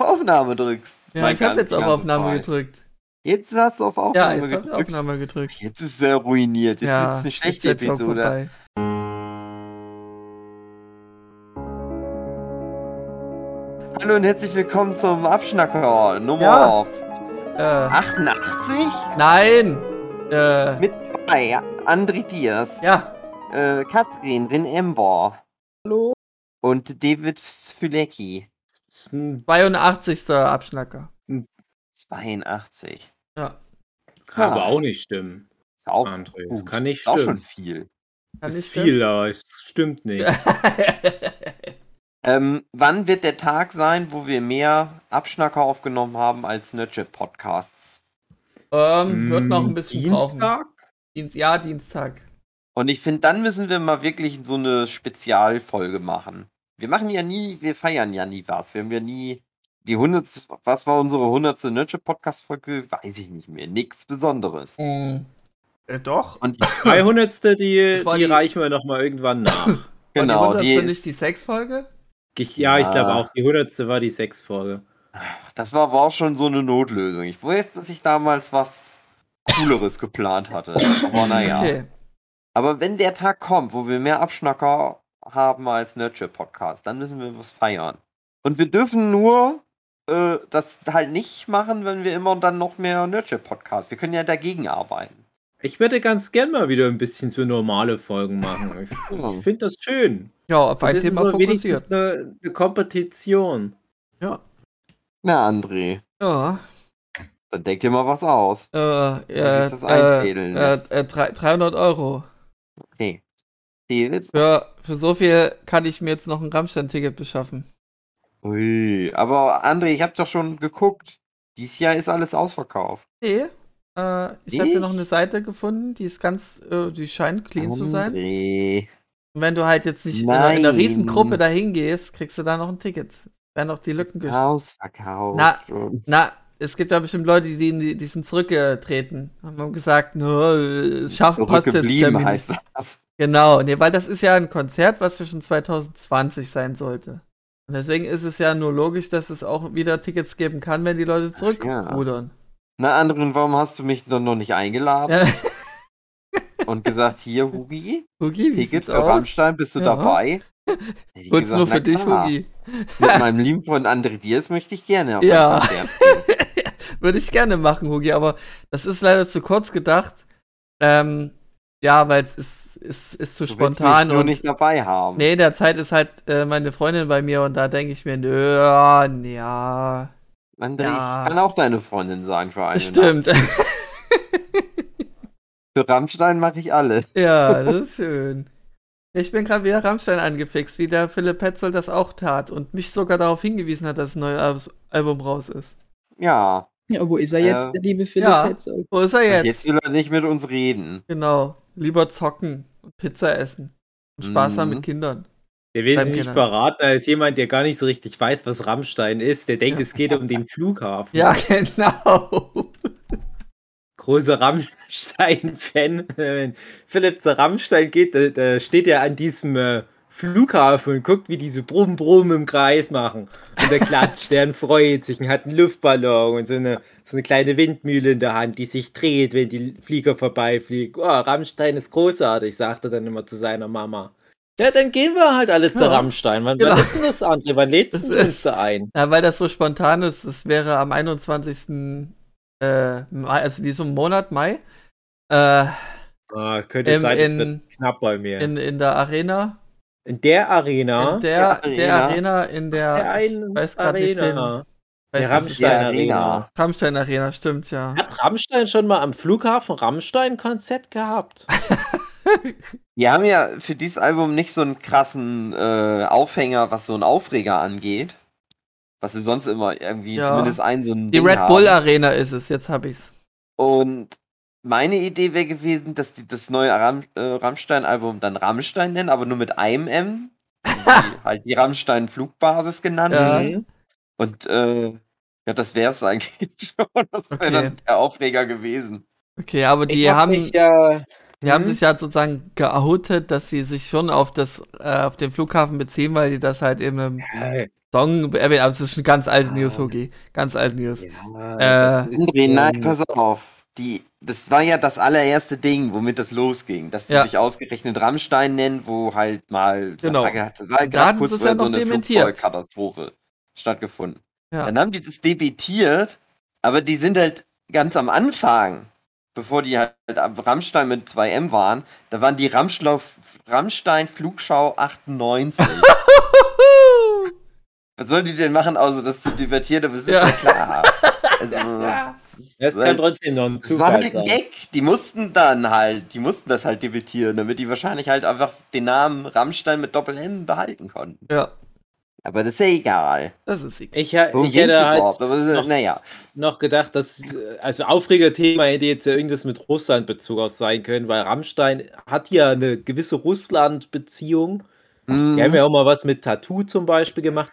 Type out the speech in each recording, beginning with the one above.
Aufnahme drückst. Ja, ich habe jetzt auf Aufnahme Zeit. gedrückt. Jetzt hast du auf Ja, Aufnahme jetzt habe ich gedrückt. Aufnahme gedrückt. Jetzt ist er ruiniert. Jetzt ja, wird's eine ist schlechte Episode. Hallo und herzlich willkommen zum Abschnacker Nummer Ja. Äh, 88. nein! Äh, Mit bei André Diaz, ja. äh, Katrin, Rin Ember Hallo? und David Fülecki. 82. Abschnacker. 82. Ja. Kann aber Ha. auch nicht stimmen, Ist auch André. gut. Das kann nicht Ist auch schon stimmen. viel. Kann ist viel, aber es stimmt nicht. Ähm, wann wird der Tag sein, wo wir mehr Abschnacker aufgenommen haben als Nerdship-Podcasts? ähm, wird noch ein Mm, bisschen. Dienstag? Dienst, ja, Dienstag. Und ich finde, dann müssen wir mal wirklich so eine Spezialfolge machen. Wir machen ja nie, wir feiern ja nie was. Wir haben ja nie die 100. Was war unsere 100. Nerdship-Podcast-Folge? Weiß ich nicht mehr. Nichts Besonderes. Äh, doch. Und 300. die, Das war die die- reichen wir nochmal irgendwann nach. genau, die die, 100. nicht die Sexfolge? Ich, ja, ich Ja. glaube auch, die 100. war die 6 Folge. das war, war schon so eine Notlösung. Ich weiß, dass ich damals was Cooleres geplant hatte. Aber naja. Okay. Aber wenn der Tag kommt, wo wir mehr Abschnacker haben als Nerdship-Podcast, dann müssen wir was feiern. Und wir dürfen nur äh, das halt nicht machen, wenn wir immer dann noch mehr Nerdship-Podcast. Wir können ja dagegen arbeiten. Ich würde ganz gern mal wieder ein bisschen so normale Folgen machen. Ich, ich finde das schön. Ja, auf ein Das ist Thema so fokussiert. eine, eine Kompetition. Ja. Na, André, Ja. dann denk dir mal was aus. Äh, äh, sich das äh, einfädeln äh, lässt. äh, drei- 300 Euro. Okay. David? Für, für so viel kann ich mir jetzt noch ein Rammstein-Ticket beschaffen. Ui, aber André, ich hab doch schon geguckt. Dieses Jahr ist alles ausverkauft. Nee. Äh, ich habe hier noch Ich? eine Seite gefunden, die ist ganz, äh, die scheint clean zu sein. André. Und wenn du halt jetzt nicht in einer, in einer Nein. Riesengruppe dahin gehst, kriegst du da noch ein Ticket. Werden noch die Lücken geschlossen. Ausverkauft. Na. Na, es gibt ja bestimmt Leute, die, die, die sind zurückgetreten. Haben gesagt, no, schaffen passt jetzt Termin heißt das. Genau, nee, weil das ist ja ein Konzert, was zwischen 2020 sein sollte. Und deswegen ist es ja nur logisch, dass es auch wieder Tickets geben kann, wenn die Leute ja. zurückrudern. Na, André, und warum hast du mich dann noch nicht eingeladen Ja. und gesagt, hier, Hugi, Hugi, Ticket für aus? Rammstein, bist du Ja. dabei? Kurz nur na für dich, klar. Hugi. Mit meinem lieben Freund André Diaz möchte ich gerne auf Ja. Würde ich gerne machen, Hugi, aber das ist leider zu kurz gedacht. Ähm, ja, weil es ist, ist, ist zu Du spontan mich nur und nicht dabei haben. Nee, derzeit ist halt äh, meine Freundin bei mir und da denke ich mir, nö, ja, André, Ja. ich kann auch deine Freundin sein für eine stimmt. Für Rammstein mache ich alles. ja, das ist schön. Ich bin gerade wieder Rammstein angefixt, wie der Philipp Petzold das auch tat und mich sogar darauf hingewiesen hat, dass ein neues Al- Album raus ist. Ja. Ja, wo ist er jetzt, Äh, der liebe Philipp ja. Wo ist er Und jetzt? jetzt will er nicht mit uns reden. Genau. Lieber zocken und Pizza essen. Und Spaß haben Mhm. mit Kindern. Der will sie nicht verraten, da ist jemand, der gar nicht so richtig weiß, was Rammstein ist. Der denkt, Ja. es geht um den Flughafen. Ja, genau. Großer Rammstein-Fan. Wenn Philipp zu Rammstein geht, da, da steht er an diesem äh, Flughafen und guckt, wie die so Brumm, Brumm im Kreis machen. Und er klatscht, der freut sich und hat einen Luftballon und so eine, so eine kleine Windmühle in der Hand, die sich dreht, wenn die Flieger vorbeifliegen. Oh, Rammstein ist großartig, sagt er dann immer zu seiner Mama. Ja, dann gehen wir halt alle zu Ja, Rammstein. Wann, genau. wann ist denn das, André? Wann lädst du uns da ein? Ja, weil das so spontan ist, das wäre am 21. Äh, Mai, also diesem Monat Mai. Äh, Ah, könnte Im- sein, es in- wird knapp bei mir. In, in der Arena. Der Arena. In der, Der der Arena. Arena, in der, Der ich einen weiß grad nicht den, Arena. weiß Der Rammstein das- Arena. Rammstein Arena, stimmt, ja. Hat Rammstein schon mal am Flughafen Rammstein Konzert gehabt? Wir haben ja für dieses Album nicht so einen krassen äh, Aufhänger, was so einen Aufreger angeht. Was sie sonst immer irgendwie Ja. zumindest einen so ein Die Ding Red haben. Bull Arena ist es, jetzt hab ich's. Und meine Idee wäre gewesen, dass die das neue Ram äh, Rammstein-Album dann Rammstein nennen, aber nur mit einem M. Also die, halt die Rammstein-Flugbasis genannt. Ja. Und äh, ja, das wäre es eigentlich schon. Das wäre Okay. dann der Aufreger gewesen. Okay, aber die hab haben, mich ja. die haben Mhm. sich ja sozusagen geoutet, dass sie sich schon auf das, äh, auf den Flughafen beziehen, weil die das halt eben im, Ja, Song erwähnt, aber es ist schon ganz alte Ah. News, Hugi. Ganz alte News. Ja, Äh, André, nein, pass auf. Die, das war ja das allererste Ding, womit das losging. Dass die Ja. sich ausgerechnet Rammstein nennen, wo halt mal Genau. Sage hatte, war gerade kurz vorher ja so eine dementiert. Flugzeugkatastrophe stattgefunden. Ja. Dann haben die das debitiert, aber die sind halt ganz am Anfang, bevor die halt ab Rammstein mit 2M waren, da waren die Rammschlau, Rammstein Flugschau 98. Was sollen die denn machen, außer das zu debattieren? Aber es ist Ja. ja, klar. Also, Das kann trotzdem noch ein das war halt Zufall ein sein. Gag. Die mussten dann halt, die mussten das halt debitieren, damit die wahrscheinlich halt einfach den Namen Rammstein mit Doppel-M behalten konnten. Ja, Aber das ist ja egal. das ist egal. Ich, Worum ich hätte halt überhaupt? Noch- naja. noch gedacht, dass, äh, also Aufregerthema hätte jetzt ja irgendwas mit Russland-Bezug aus sein können, weil Rammstein hat ja eine gewisse Russland-Beziehung. Mhm. Die haben ja auch mal was mit Tattoo zum Beispiel gemacht.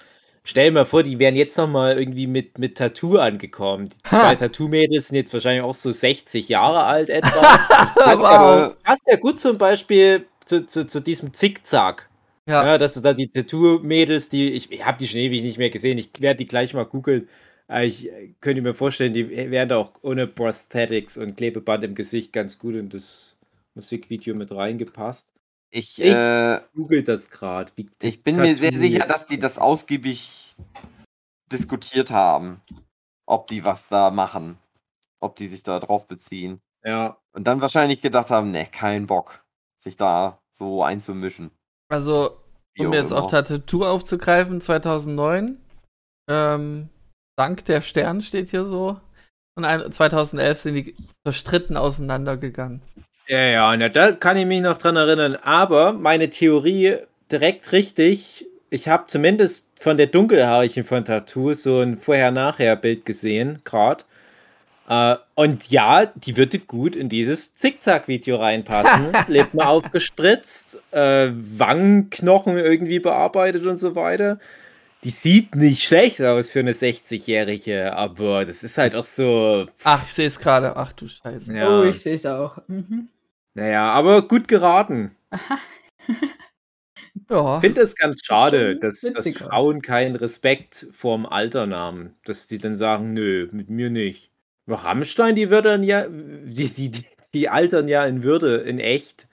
Stell dir mal vor, die wären jetzt noch mal irgendwie mit, mit Tattoo angekommen. Die zwei. Tattoo-Mädels sind jetzt wahrscheinlich auch so 60 Jahre alt etwa. Das, Wow. äh, Passt ja gut zum Beispiel zu, zu, zu diesem Zickzack. Ja. Ja, dass du da die Tattoo-Mädels, die, ich, ich habe die schon ewig nicht mehr gesehen, ich werde die gleich mal googeln. Aber Ich äh, könnte mir vorstellen, die wären da auch ohne Prosthetics und Klebeband im Gesicht ganz gut in das Musikvideo mit reingepasst. Ich, Ich- äh, Googelt das gerade. ich bin mir sehr sicher, dass die das ausgiebig diskutiert haben. Ob die was da machen. Ob die sich da drauf beziehen. Ja, Und dann wahrscheinlich gedacht haben, ne, kein Bock, sich da so einzumischen. Also, Wie um jetzt auf Tattoo aufzugreifen, 2009, ähm, Dank der Stern steht hier so. Und ein, 2011 sind die zerstritten auseinandergegangen. Ja, ja, na, da kann ich mich noch dran erinnern. Aber meine Theorie direkt richtig. Ich habe zumindest von der Dunkelhaarigen von Tattoo so ein Vorher-Nachher-Bild gesehen, gerade. Äh, und ja, die würde gut in dieses Zickzack-Video reinpassen. Lippen aufgespritzt, äh, Wangenknochen irgendwie bearbeitet und so weiter. Die sieht nicht schlecht aus für eine 60-Jährige, aber das ist halt auch so. Ach, ich sehe es gerade. Ach du Scheiße. Ja. Oh, ich sehe es auch. Mhm. Naja, aber gut geraten. Ja. Ich finde es ganz schade, dass, dass. Frauen keinen Respekt vorm Alter nahmen. Dass die dann sagen, nö, mit mir nicht. Aber Rammstein, die würden ja, die, die, die, die altern ja in Würde, in echt.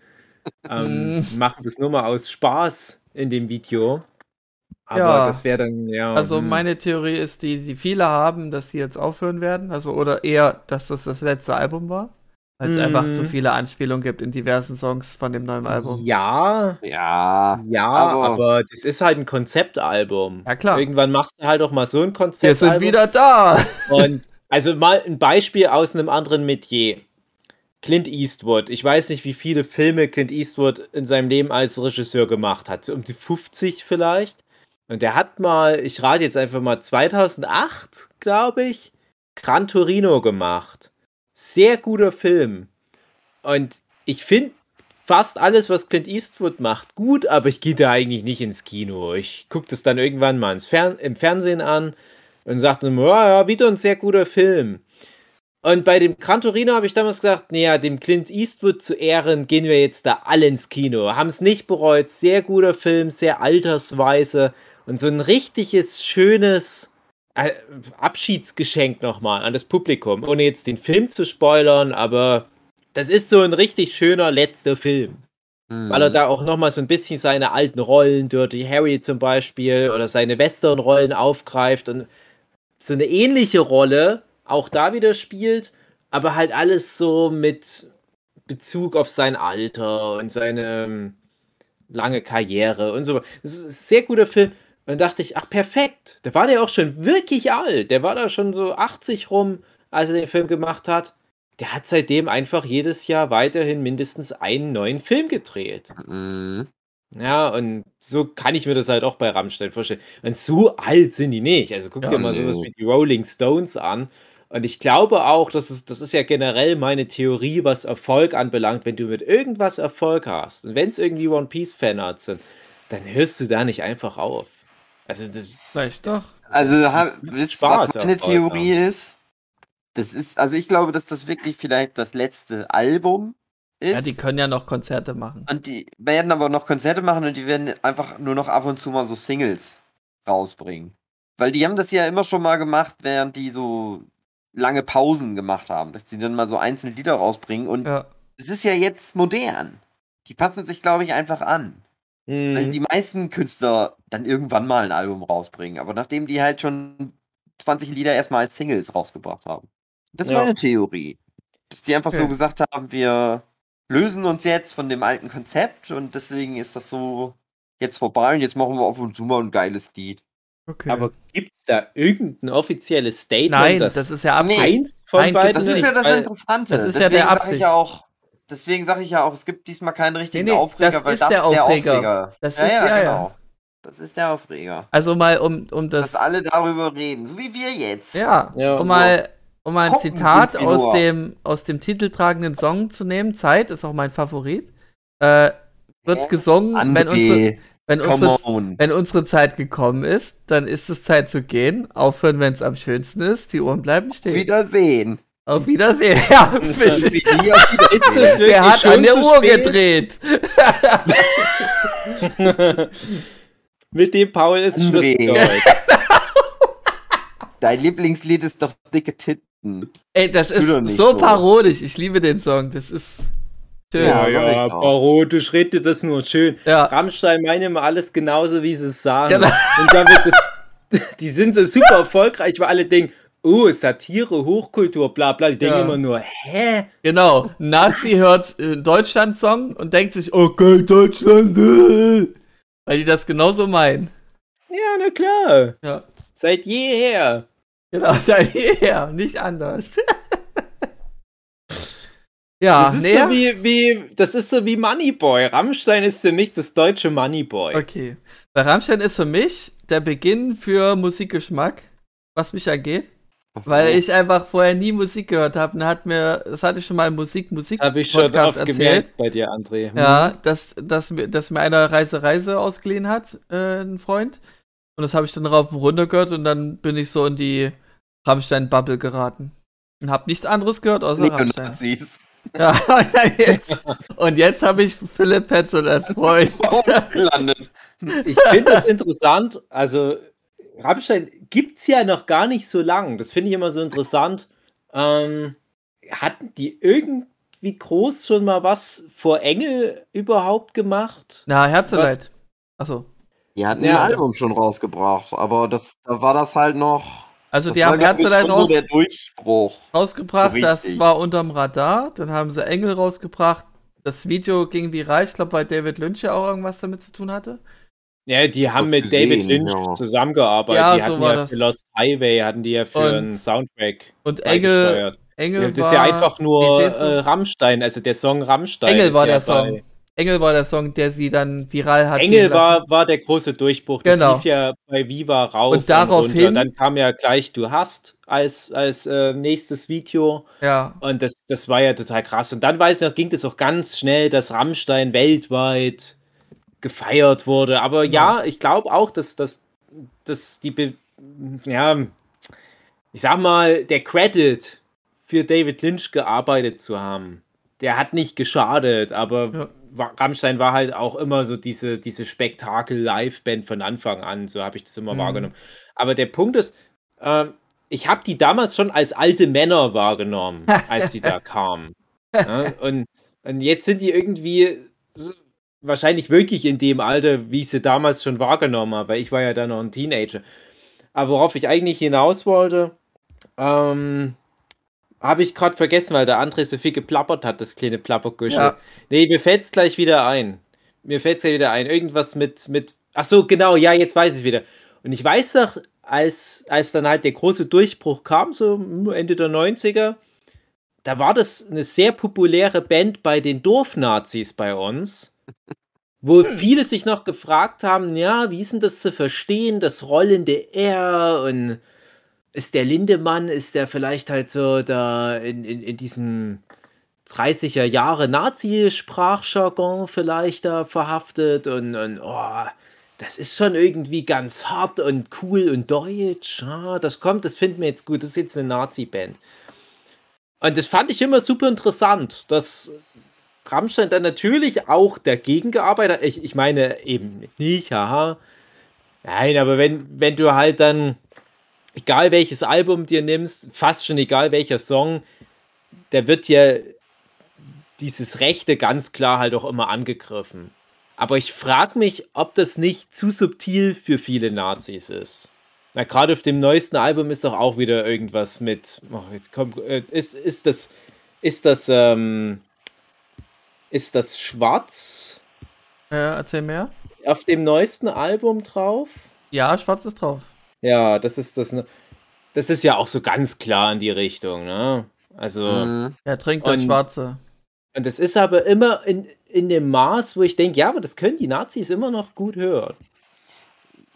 Ähm, Mm. machen das nur mal aus Spaß in dem Video. Aber Ja. das wäre dann, ja. Also hm. meine Theorie ist die, die viele haben, dass sie jetzt aufhören werden. Also oder eher, dass das das letzte Album war. Weil es Mhm. einfach zu viele Anspielungen gibt in diversen Songs von dem neuen Album. Ja, Ja, ja, Aber- aber, das ist halt ein Konzeptalbum. Ja, klar. Irgendwann machst du halt auch mal so ein Wir Konzeptalbum. sind wieder da. Und also mal ein Beispiel aus einem anderen Metier. Clint Eastwood. Ich weiß nicht, wie viele Filme Clint Eastwood in seinem Leben als Regisseur gemacht hat. So um die 50 vielleicht. Und der hat mal, ich rate jetzt einfach mal 2008, glaube ich, Gran Torino gemacht. Sehr guter Film. Und ich finde fast alles, was Clint Eastwood macht, gut, aber ich gehe da eigentlich nicht ins Kino. Ich gucke das dann irgendwann mal Fern im Fernsehen an und sagte mir, ja, ja, wieder ein sehr guter Film. Und bei dem Gran Torino habe ich damals gesagt, naja, dem Clint Eastwood zu Ehren gehen wir jetzt da alle ins Kino. Haben es nicht bereut, sehr guter Film, sehr altersweise und so ein richtiges, schönes Abschiedsgeschenk nochmal an das Publikum, ohne jetzt den Film zu spoilern, aber das ist so ein richtig schöner letzter Film. Hm. Weil er da auch nochmal so ein bisschen seine alten Rollen, Dirty Harry zum Beispiel, oder seine Western-Rollen aufgreift und so eine ähnliche Rolle auch da wieder spielt, aber halt alles so mit Bezug auf sein Alter und seine ähm, lange Karriere und so. Das ist ein sehr guter Film. Und dann dachte ich, ach perfekt, da war der auch schon wirklich alt. Der war da schon so 80 rum, als er den Film gemacht hat. Der hat seitdem einfach jedes Jahr weiterhin mindestens einen neuen Film gedreht. Mhm. Ja, und so kann ich mir das halt auch bei Rammstein vorstellen. Und so alt sind die nicht. Also guck Ja, dir mal nee. sowas wie die Rolling Stones an. Und ich glaube auch, das ist, das ist ja generell meine Theorie, was Erfolg anbelangt. Wenn du mit irgendwas Erfolg hast und wenn es irgendwie One Piece Fanarts sind, dann hörst du da nicht einfach auf. Also das, Vielleicht doch. Also, ha- wisst ihr, was meine Theorie ist? Das ist, also ich glaube, dass das wirklich vielleicht das letzte Album ist. Ja, die können ja noch Konzerte machen. und die werden aber noch Konzerte machen und die werden einfach nur noch ab und zu mal so Singles rausbringen. Weil die haben das ja immer schon mal gemacht, während die so lange Pausen gemacht haben, dass die dann mal so einzelne Lieder rausbringen. Und Ja. es ist ja jetzt modern. Die passen sich, glaube ich, einfach an. Weil Mhm. die meisten Künstler dann irgendwann mal ein Album rausbringen. Aber nachdem die halt schon 20 Lieder erstmal als Singles rausgebracht haben. Das ist Ja. meine Theorie. Dass die einfach so Okay. gesagt haben, wir lösen uns jetzt von dem alten Konzept und deswegen ist das so jetzt vorbei und jetzt machen wir auf und zu mal ein geiles Lied. Okay. Aber gibt es da irgendein offizielles Statement? Nein, dass das ist ja Absicht. Nein, Das ist nicht, ja das weil- Interessante. das ist ja der Deswegen Absicht. Ich ja auch, deswegen sage ich ja auch, es gibt diesmal keinen richtigen Nee, nee, Aufreger, das weil ist das der ist der Aufreger. Aufreger. Das ja, ist- ja, ja, ja. genau. Das ist der Aufreger. Also mal um, um das. Dass alle darüber reden, so wie wir jetzt. Ja, Ja. um mal, um mal ein Gucken Zitat aus nur. dem, aus dem titeltragenden Song zu nehmen. Zeit ist auch mein Favorit. Äh, wird Hä? gesungen, wenn unsere, wenn, unsere, wenn unsere Zeit gekommen ist, dann ist es Zeit zu gehen. Aufhören, wenn es am schönsten ist. Die Ohren bleiben Auf stehen. Wiedersehen. Auf Wiedersehen. Ja, Wie Fisch. Wer hat an der Uhr spät? gedreht? Mit dem Paul ist Schluss André. für heute. Dein Lieblingslied ist doch dicke Titten. Ey, das ist so so. parodisch. Ich liebe den Song. Das ist schön. Ja, Ja, ja, parodisch redet das nur schön. Ja. Rammstein meinen immer alles genauso, wie sie es sagen. Genau. Und da wird es, die sind so super erfolgreich, weil alle denken, oh, Satire, Hochkultur, bla bla. Die denken Ja. immer nur, hä? Genau. Ein Nazi hört einen Deutschland-Song und denkt sich, okay, Deutschland. äh. Weil die das genauso meinen. Ja, na klar. Ja. Seit jeher. Genau, seit jeher, nicht anders. ja, das, ist näher. so wie, wie, das ist so wie Moneyboy. Rammstein ist für mich das deutsche Moneyboy. Okay. Bei Rammstein ist für mich der Beginn für Musikgeschmack, was mich angeht. Weil ich einfach vorher nie Musik gehört habe. Und hat mir, das hatte ich schon mal im Musik, Musik Habe ich schon Podcast oft erzählt. bei dir, André. Hm. Ja, dass, dass, mir, dass mir einer Reise Reise ausgeliehen hat, äh, ein Freund. Und das habe ich dann rauf und runter gehört und dann bin ich so in die Rammstein-Bubble geraten. Und habe nichts anderes gehört außer Rammstein. Ja, und jetzt, und jetzt habe ich Philipp Petzold als Freund. Ausgelandet. Ich finde das interessant. Also, Rammstein gibt es ja noch gar nicht so lang. Das finde ich immer so interessant. Ähm, hatten die irgendwie groß schon mal was vor Engel überhaupt gemacht? Na, Herzeleid. Achso. Die hatten Ja. ein Album schon rausgebracht, aber das, da war das halt noch. Also das die haben Herzeleid raus, so der Durchbruch. rausgebracht, so das war unterm Radar. Dann haben sie Engel rausgebracht. Das Video ging viral, ich glaube, weil David Lynch ja auch irgendwas damit zu tun hatte. Ja, die haben Das mit gesehen, David Lynch ja. zusammengearbeitet. Ja, die so hatten war ja das. für Lost Highway hatten die ja für Und- einen Soundtrack Und Engel. Engel Ja, das war, ist ja einfach nur äh, Rammstein, also der Song Rammstein. Engel ist war ja der Song. bei- Engel war der Song, der sie dann viral hat. Engel war, war der große Durchbruch. Das Genau. lief ja bei Viva rauf Und daraufhin- runter. Dann kam ja gleich Du hast als, als äh, nächstes Video. Ja, Und das, das war ja total krass. Und dann weiß ich noch, ging das auch ganz schnell, dass Rammstein weltweit gefeiert wurde. Aber ja, ich glaube auch, dass, dass, dass die, Be ja, ich sag mal, der Credit für David Lynch gearbeitet zu haben, der hat nicht geschadet, aber Ja. Rammstein war halt auch immer so diese, diese Spektakel-Live-Band von Anfang an, so habe ich das immer Mhm. wahrgenommen. Aber der Punkt ist, ähm, ich habe die damals schon als alte Männer wahrgenommen, als die da kamen. Ja, und, und jetzt sind die irgendwie so, wahrscheinlich wirklich in dem Alter, wie ich sie damals schon wahrgenommen habe, weil ich war ja dann noch ein Teenager. Aber worauf ich eigentlich hinaus wollte, ähm, habe ich gerade vergessen, weil der André so viel geplappert hat, das kleine Plappergüschel. Ja. Nee, mir fällt es gleich wieder ein. Mir fällt es gleich wieder ein. Irgendwas mit, mit. Ach so, genau, ja, jetzt weiß ich es wieder. Und ich weiß noch, als, als dann halt der große Durchbruch kam, so Ende der 90er, da war das eine sehr populäre Band bei den Dorfnazis bei uns, wo viele sich noch gefragt haben, ja, wie ist denn das zu verstehen, das rollende R und ist der Lindemann, ist der vielleicht halt so da in, in, in diesem 30er Jahre Nazi-Sprachjargon vielleicht da verhaftet und, und oh, das ist schon irgendwie ganz hart und cool und deutsch. Ah, das kommt, das finden wir jetzt gut, das ist jetzt eine Nazi-Band. Und das fand ich immer super interessant, dass Rammstein dann natürlich auch dagegen gearbeitet hat. Ich, ich meine eben nicht, haha. Nein, aber wenn, wenn du halt dann, egal welches Album dir nimmst, fast schon egal welcher Song, der wird ja dieses Rechte ganz klar halt auch immer angegriffen. Aber ich frage mich, ob das nicht zu subtil für viele Nazis ist. Na, gerade auf dem neuesten Album ist doch auch wieder irgendwas mit. Oh, jetzt kommt, äh, ist, ist das. Ist das. Ähm, ist das schwarz Ja, erzähl mehr. auf dem neuesten Album drauf? Ja, schwarz ist drauf. Ja, das ist das. ne- Das ist ja auch so ganz klar in die Richtung, ne? Also. Mhm. Er trinkt das Und- Schwarze. Und das ist aber immer in, in dem Maß, wo ich denke, ja, aber das können die Nazis immer noch gut hören.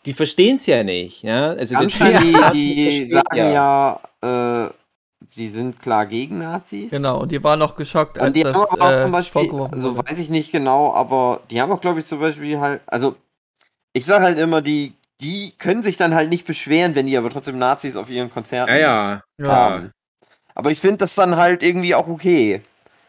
Die verstehen es ja nicht, ja. Also der Rammstein, die, die versteht sagen ja, äh, die sind klar gegen Nazis. Genau, und die waren noch geschockt, Und als die das haben aber auch äh, zum Beispiel, also wurde. weiß ich nicht genau, aber die haben auch, glaube ich, zum Beispiel halt, also ich sage halt immer, die, die können sich dann halt nicht beschweren, wenn die aber trotzdem Nazis auf ihren Konzerten Ja, ja. Ja, haben. Aber ich finde das dann halt irgendwie auch okay,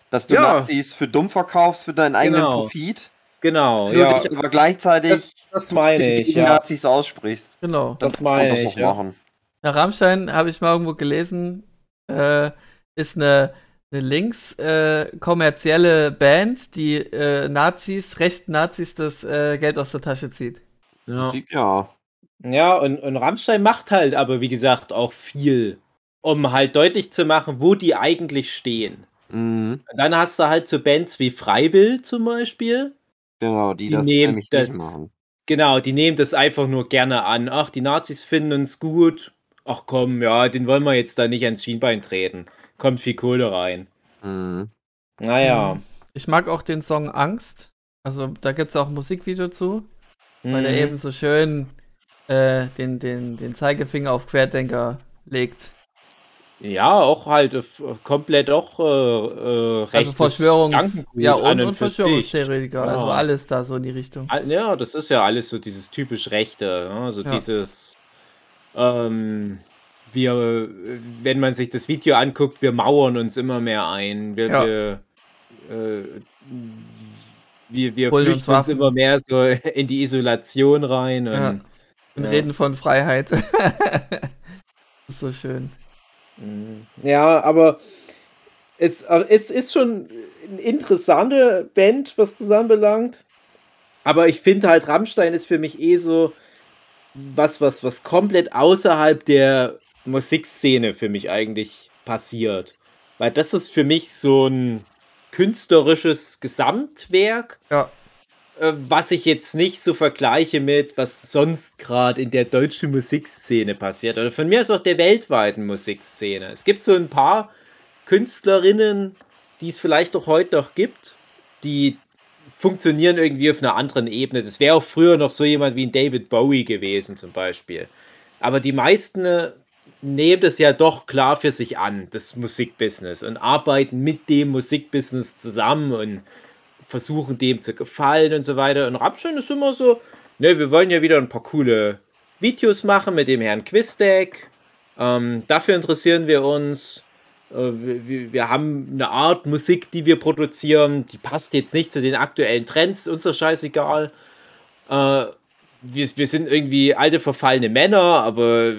dass du Ja. Nazis für dumm verkaufst, für deinen eigenen Genau. Profit, Genau, ja. dich aber gleichzeitig Das, das meine ich, gegen ja. Nazis aussprichst. genau. Das man meine das ich, doch ja. machen. Na, Rammstein, habe ich mal irgendwo gelesen, äh, ist eine, eine links äh, kommerzielle Band, die äh, Nazis, rechten Nazis das äh, Geld aus der Tasche zieht. Ja, Ja. ja und, und Rammstein macht halt aber, wie gesagt, auch viel, um halt deutlich zu machen, wo die eigentlich stehen. Mhm. Und dann hast du halt so Bands wie Freiwill zum Beispiel. Genau, die, Die das nehmen nämlich das- nicht machen. Genau, die nehmen das einfach nur gerne an. Ach, die Nazis finden uns gut. Ach komm, ja, den wollen wir jetzt da nicht ans Schienbein treten. Kommt viel Kohle rein. Mhm. Naja. Mhm. Ich mag auch den Song Angst. Also da gibt es auch ein Musikvideo zu, weil er Mhm. eben so schön äh, den, den, den Zeigefinger auf Querdenker legt. Ja, auch halt äh, komplett auch äh, äh, Also Verschwörungs... Ja, und, und. Verschwörungstheoretiker. Also Ja. alles da so in die Richtung. Ja, das ist ja alles so dieses typisch Rechte. ne? Also Ja. dieses, ähm, wir, wenn man sich das Video anguckt, wir mauern uns immer mehr ein. Wir, Ja. wir, äh, wir, wir uns flüchten uns Waffen. immer mehr so in die Isolation rein. Und, Ja. Und ja. reden von Freiheit. das ist so schön. Mhm. Ja, aber es, es ist schon eine interessante Band, was das anbelangt. Aber ich finde halt, Rammstein ist für mich eh so was, was, was komplett außerhalb der Musikszene für mich eigentlich passiert. Weil das ist für mich so ein künstlerisches Gesamtwerk, Ja. äh, was ich jetzt nicht so vergleiche mit, was sonst gerade in der deutschen Musikszene passiert. Oder von mir aus auch der weltweiten Musikszene. Es gibt so ein paar Künstlerinnen, die es vielleicht auch heute noch gibt, die funktionieren irgendwie auf einer anderen Ebene. Das wäre auch früher noch so jemand wie ein David Bowie gewesen zum Beispiel. Aber die meisten äh, nehmen das ja doch klar für sich an, das Musikbusiness, und arbeiten mit dem Musikbusiness zusammen und versuchen dem zu gefallen und so weiter. Und Rammstein ist immer so, ne, wir wollen ja wieder ein paar coole Videos machen mit dem Herrn Quistek. Ähm, dafür interessieren wir uns. Äh, wir, haben eine Art Musik, die wir produzieren, die passt jetzt nicht zu den aktuellen Trends, uns doch scheißegal. Äh, wir, wir sind irgendwie alte, verfallene Männer, aber äh,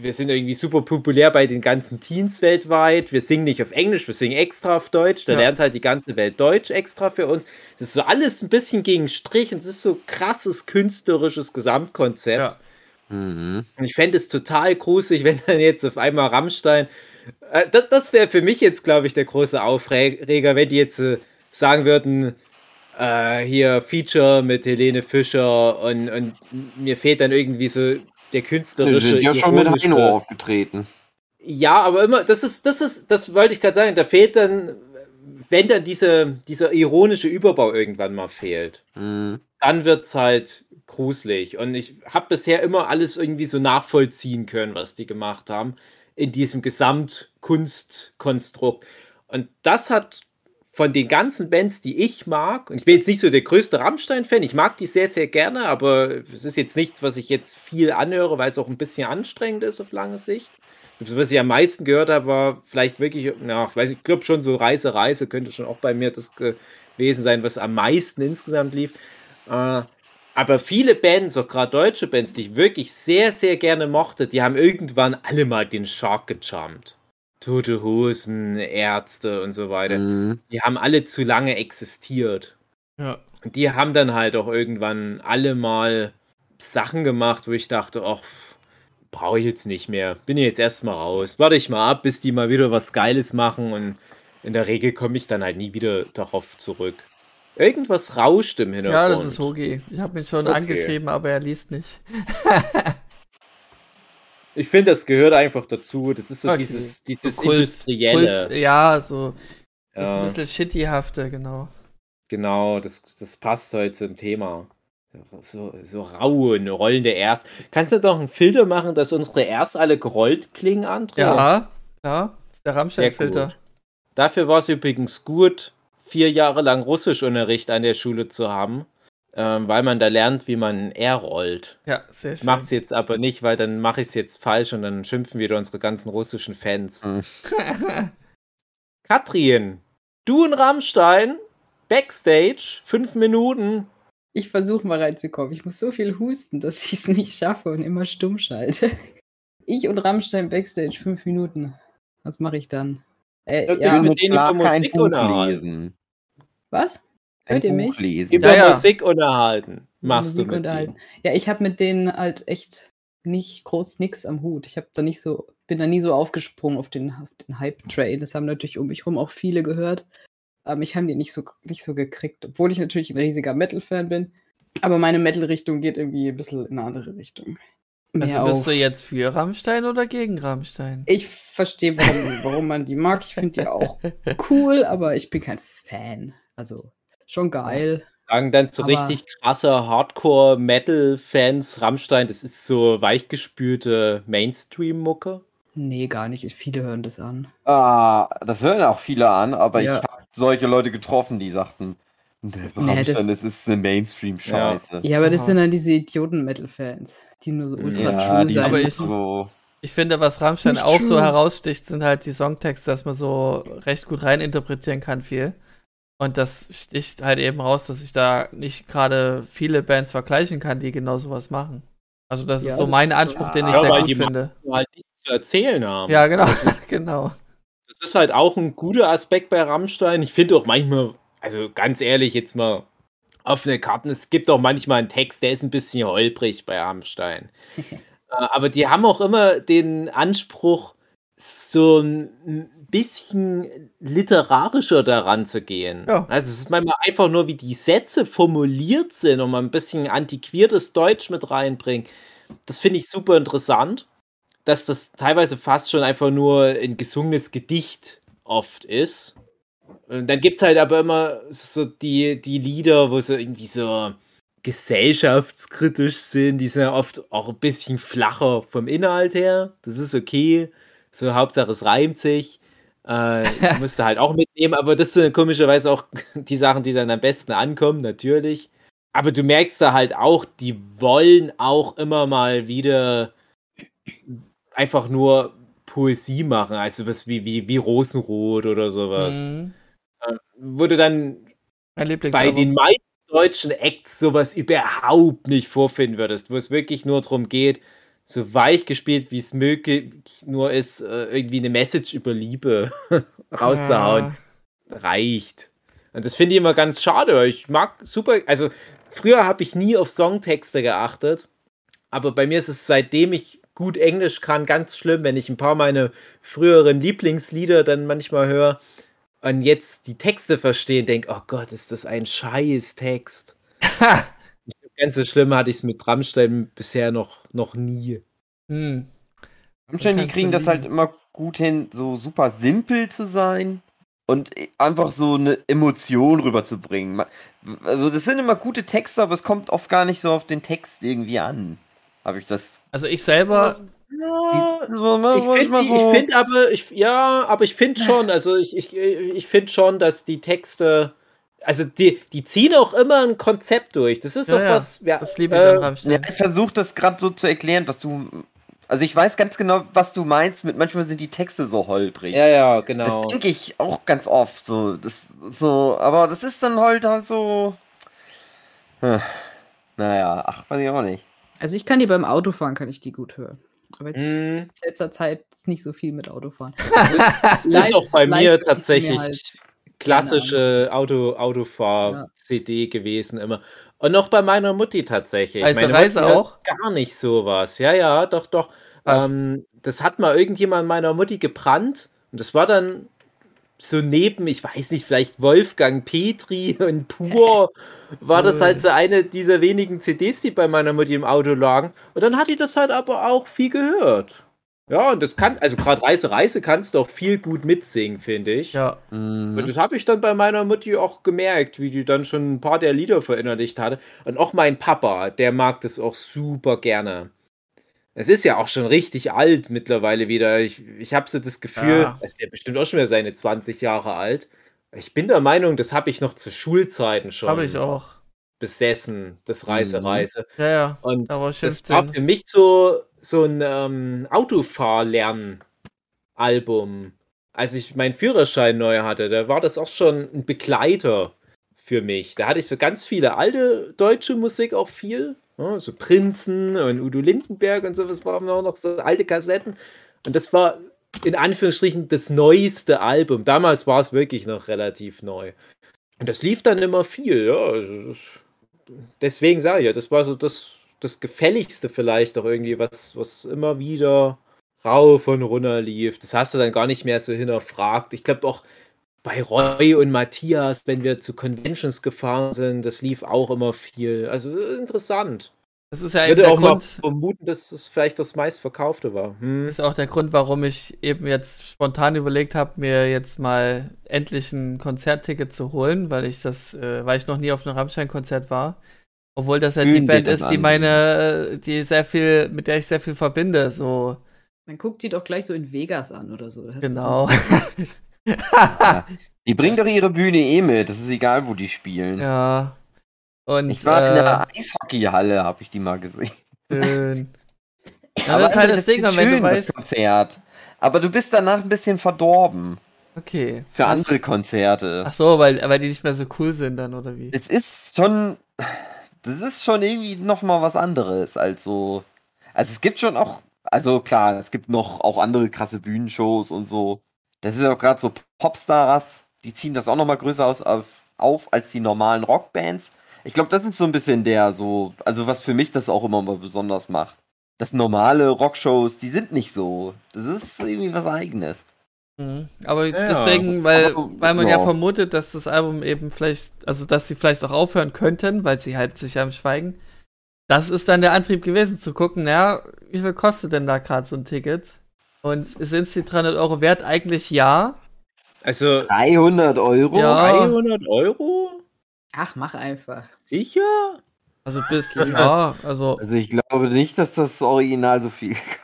wir sind irgendwie super populär bei den ganzen Teens weltweit. Wir singen nicht auf Englisch, wir singen extra auf Deutsch. Da Ja. lernt halt die ganze Welt Deutsch extra für uns. Das ist so alles ein bisschen gegen Strich und es ist so krasses künstlerisches Gesamtkonzept. Ja. Mhm. Und ich fände es total gruselig, wenn dann jetzt auf einmal Rammstein. Äh, das das wäre für mich jetzt, glaube ich, der große Aufreger, wenn die jetzt äh, sagen würden, äh, hier Feature mit Helene Fischer und, und mir fehlt dann irgendwie so der künstlerische. sind ja schon mit Heino aufgetreten. ja, aber immer, das ist, das ist, das wollte ich gerade sagen, da fehlt dann, wenn dann diese, dieser ironische Überbau irgendwann mal fehlt Mhm. dann wird's halt gruselig. Und ich habe bisher immer alles irgendwie so nachvollziehen können, was die gemacht haben in diesem Gesamtkunstkonstrukt. Und das hat von den ganzen Bands, die ich mag, und ich bin jetzt nicht so der größte Rammstein-Fan, ich mag die sehr, sehr gerne, aber es ist jetzt nichts, was ich jetzt viel anhöre, weil es auch ein bisschen anstrengend ist auf lange Sicht. Was ich am meisten gehört habe, war vielleicht wirklich, na, ich weiß, ich glaube schon so Reise, Reise könnte schon auch bei mir das gewesen sein, was am meisten insgesamt lief. Äh, Aber viele Bands, auch gerade deutsche Bands, die ich wirklich sehr, sehr gerne mochte, die haben irgendwann alle mal den Shark gejumpt. Tote Hosen, Ärzte und so weiter. Mhm. Die haben alle zu lange existiert. Ja. Und die haben dann halt auch irgendwann alle mal Sachen gemacht, wo ich dachte, ach, brauche ich jetzt nicht mehr. Bin ich jetzt erstmal raus. Warte ich mal ab, bis die mal wieder was Geiles machen und in der Regel komme ich dann halt nie wieder darauf zurück. Irgendwas rauscht im Hintergrund. Ja, das ist Hogi. Ich habe mich schon Okay. angeschrieben, aber er liest nicht. Ich finde, das gehört einfach dazu. Das ist so Okay. dieses, dieses So Kult- Industrielle. Kult, ja, so. Das ist Ja. ein bisschen shittyhafte, genau. Genau, das, das passt heute zum Thema. So, so raue, rollende Rs. Kannst du doch einen Filter machen, dass unsere Rs alle gerollt klingen, André? Ja, ja. Das ist der Rammstein-Filter. Dafür war es übrigens gut, vier Jahre lang Russischunterricht an der Schule zu haben, ähm, weil man da lernt, wie man ein R rollt. Ja, sehr schön. mach's jetzt aber nicht, weil dann mache ich es jetzt falsch und dann schimpfen wieder unsere ganzen russischen Fans. Mhm. Katrin, du und Rammstein, Backstage, fünf Minuten. Ich versuche mal reinzukommen. Ich muss so viel husten, dass ich es nicht schaffe und immer stumm schalte. Ich und Rammstein Backstage, fünf Minuten. Was mache ich dann? Äh, Ja, mit denen kein Buch lesen. Was? Ein Hört ihr Buch mich? lesen. Über Ja, ja. Musik unterhalten. Machst Musik du mit unterhalten. Ja, ich habe mit denen halt echt nicht groß nix am Hut. Ich habe da nicht so, bin da nie so aufgesprungen auf den, auf den Hype-Train. Das haben natürlich um mich rum auch viele gehört. Aber mich haben die nicht so, nicht so gekriegt, obwohl ich natürlich ein riesiger Metal-Fan bin. Aber meine Metal-Richtung geht irgendwie ein bisschen in eine andere Richtung. Also Mehr bist auf- du jetzt für Rammstein oder gegen Rammstein? Ich verstehe, warum, warum man die mag. Ich finde die auch cool, aber ich bin kein Fan. Also schon geil. Sagen dann so richtig krasse Hardcore-Metal-Fans, Rammstein, das ist so weichgespülte Mainstream-Mucke. Nee, gar nicht. Viele hören das an. Ah, das hören auch viele an, aber Ja. ich habe solche Leute getroffen, die sagten, der Nee, Rammstein, das- das ist eine Mainstream-Scheiße. Ja, aber das sind dann diese Idioten-Metal-Fans, die nur so ultra Ja, true sein ich- so. Ich finde, was Rammstein auch so true. heraussticht, sind halt die Songtexte, dass man so recht gut reininterpretieren kann viel. Und das sticht halt eben raus, dass ich da nicht gerade viele Bands vergleichen kann, die genau sowas machen. Also das Ja, ist so das mein ist Anspruch, den ich Ja, sehr weil gut die finde. Halt nichts zu erzählen haben. Ja, genau, genau. Das ist halt auch ein guter Aspekt bei Rammstein. Ich finde auch manchmal, also ganz ehrlich, jetzt mal offene Karten, es gibt auch manchmal einen Text, der ist ein bisschen holprig bei Rammstein. Äh, Aber die haben auch immer den Anspruch, so ein bisschen literarischer daran zu gehen. Ja. Also es ist manchmal einfach nur, wie die Sätze formuliert sind und man ein bisschen antiquiertes Deutsch mit reinbringt. Das finde ich super interessant, dass das teilweise fast schon einfach nur ein gesungenes Gedicht oft ist. Und dann gibt es halt aber immer so die, die Lieder, wo sie irgendwie so gesellschaftskritisch sind. Die sind ja oft auch ein bisschen flacher vom Inhalt her. Das ist okay. So, Hauptsache es reimt sich. Äh, musst du halt auch mitnehmen, aber das sind komischerweise auch die Sachen, die dann am besten ankommen, natürlich. Aber du merkst da halt auch, die wollen auch immer mal wieder einfach nur Poesie machen, also was wie, wie, wie Rosenrot oder sowas. Mhm. Wo du dann bei den meisten deutschen Acts sowas überhaupt nicht vorfinden würdest, wo es wirklich nur darum geht, so weich gespielt, wie es möglich nur ist, äh, irgendwie eine Message über Liebe rauszuhauen, reicht. Und das finde ich immer ganz schade. Ich mag super, also früher habe ich nie auf Songtexte geachtet, aber bei mir ist es seitdem ich gut Englisch kann ganz schlimm, wenn ich ein paar meine früheren Lieblingslieder dann manchmal höre und jetzt die Texte verstehe und denke, oh Gott, ist das ein scheiß Text. Ha! Ganz so schlimm hatte ich es mit Rammstein bisher noch, noch nie. Hm. Rammstein, die kriegen das halt immer gut hin, so super simpel zu sein und einfach so eine Emotion rüberzubringen. Also das sind immer gute Texte, aber es kommt oft gar nicht so auf den Text irgendwie an. Habe ich das. Also ich selber, Ja, ich finde so, find aber, ich, ja, aber ich finde schon, also ich, ich, ich finde schon, dass die Texte, also die, die ziehen auch immer ein Konzept durch. Das ist Ja, doch ja, was, ja, das liebe ich äh, an ja, ich versuche das gerade so zu erklären, was du. Also ich weiß ganz genau, was du meinst. Mit manchmal sind die Texte so holprig. Ja, ja, Das genau. denke ich auch ganz oft. So, das so, aber das ist dann halt halt so. Hm. Naja, ach, weiß ich auch nicht. Also ich kann die beim Autofahren, kann ich die gut hören. Aber jetzt Hm, in letzter Zeit ist nicht so viel mit Autofahren. das Live- ist auch bei mir tatsächlich halt klassische Auto, Autofahr-CD gewesen immer. Und auch bei meiner Mutti tatsächlich. Reise, Meine Reise Mutti auch? Gar nicht sowas. Ja, ja, doch, doch. Ähm, das hat mal irgendjemand meiner Mutti gebrannt. Und das war dann so neben, ich weiß nicht, vielleicht Wolfgang Petri und Pur, war das halt so eine dieser wenigen CDs, die bei meiner Mutti im Auto lagen. Und dann hat die das halt aber auch viel gehört. Ja, und das kann, also gerade Reise, Reise kannst du auch viel gut mitsingen, finde ich. Ja. Und Mhm. das habe ich dann bei meiner Mutti auch gemerkt, wie die dann schon ein paar der Lieder verinnerlicht hatte. Und auch mein Papa, der mag das auch super gerne. Es ist ja auch schon richtig alt mittlerweile wieder. Ich, ich habe so das Gefühl, Ja. ist ja bestimmt auch schon wieder seine 20 Jahre alt. Ich bin der Meinung, das habe ich noch zu Schulzeiten schon Habe ich auch. besessen, das Reise, Mhm. Reise. Ja, ja. Und Da war ich das war 15. für mich so, so ein ähm, Autofahrlern-Album. Als ich meinen Führerschein neu hatte, da war das auch schon ein Begleiter für mich. Da hatte ich so ganz viele alte deutsche Musik auch viel. ne, so Prinzen und Udo Lindenberg und sowas waren auch noch so alte Kassetten. Und das war in Anführungsstrichen das neueste Album. Damals war es wirklich noch relativ neu. Und das lief dann immer viel, ja. Also Deswegen sage ich ja, das war so das, das Gefälligste vielleicht auch irgendwie, was, was immer wieder rauf und runter lief. Das hast du dann gar nicht mehr so hinterfragt. Ich glaube auch bei Roy und Matthias, wenn wir zu Conventions gefahren sind, das lief auch immer viel. Also äh, interessant. Das ist ja Ich würde der auch mal Grund, vermuten, dass es vielleicht das meistverkaufte war. Hm. ist auch der Grund, warum ich eben jetzt spontan überlegt habe, mir jetzt mal endlich ein Konzertticket zu holen, weil ich das, äh, weil ich noch nie auf einem Rammstein-Konzert war. Obwohl das ja die Band das ist, die an. meine, die sehr viel, mit der ich sehr viel verbinde. So, Dann guckt die doch gleich so in Vegas an oder so. Das genau. Die bringt doch ihre Bühne eh mit. Das ist egal, wo die spielen. ja. Und Ich war in äh, der Eishockeyhalle, habe ich die mal gesehen. schön. Ja, Aber das ist halt Alter, das Ding, wenn du schön, das weißt, Konzert. Aber du bist danach ein bisschen verdorben okay. für Was? andere Konzerte. Ach so, weil, weil die nicht mehr so cool sind dann, oder wie? Es ist schon. Das ist schon irgendwie nochmal was anderes als so. Also es gibt schon auch. Also klar, es gibt noch auch andere krasse Bühnenshows und so. Das ist auch gerade so Popstars, die ziehen das auch nochmal größer aus, auf, auf als die normalen Rockbands. Ich glaube, das ist so ein bisschen der so, also was für mich das auch immer mal besonders macht. Das normale Rockshows, die sind nicht so. Das ist irgendwie was eigenes. Mhm. Aber Ja, deswegen, weil, aber, weil man ja. ja. vermutet, dass das Album eben vielleicht, also dass sie vielleicht auch aufhören könnten, weil sie halt sich am Schweigen. Das ist dann der Antrieb gewesen, zu gucken, naja, wie viel kostet denn da gerade so ein Ticket? Und sind es die 300 Euro wert? Eigentlich ja. Also 300 Euro? Ja. 300 Euro? Ach, mach einfach. Sicher? Also bis, ja, also. Also ich glaube nicht, dass das Original so viel kostet.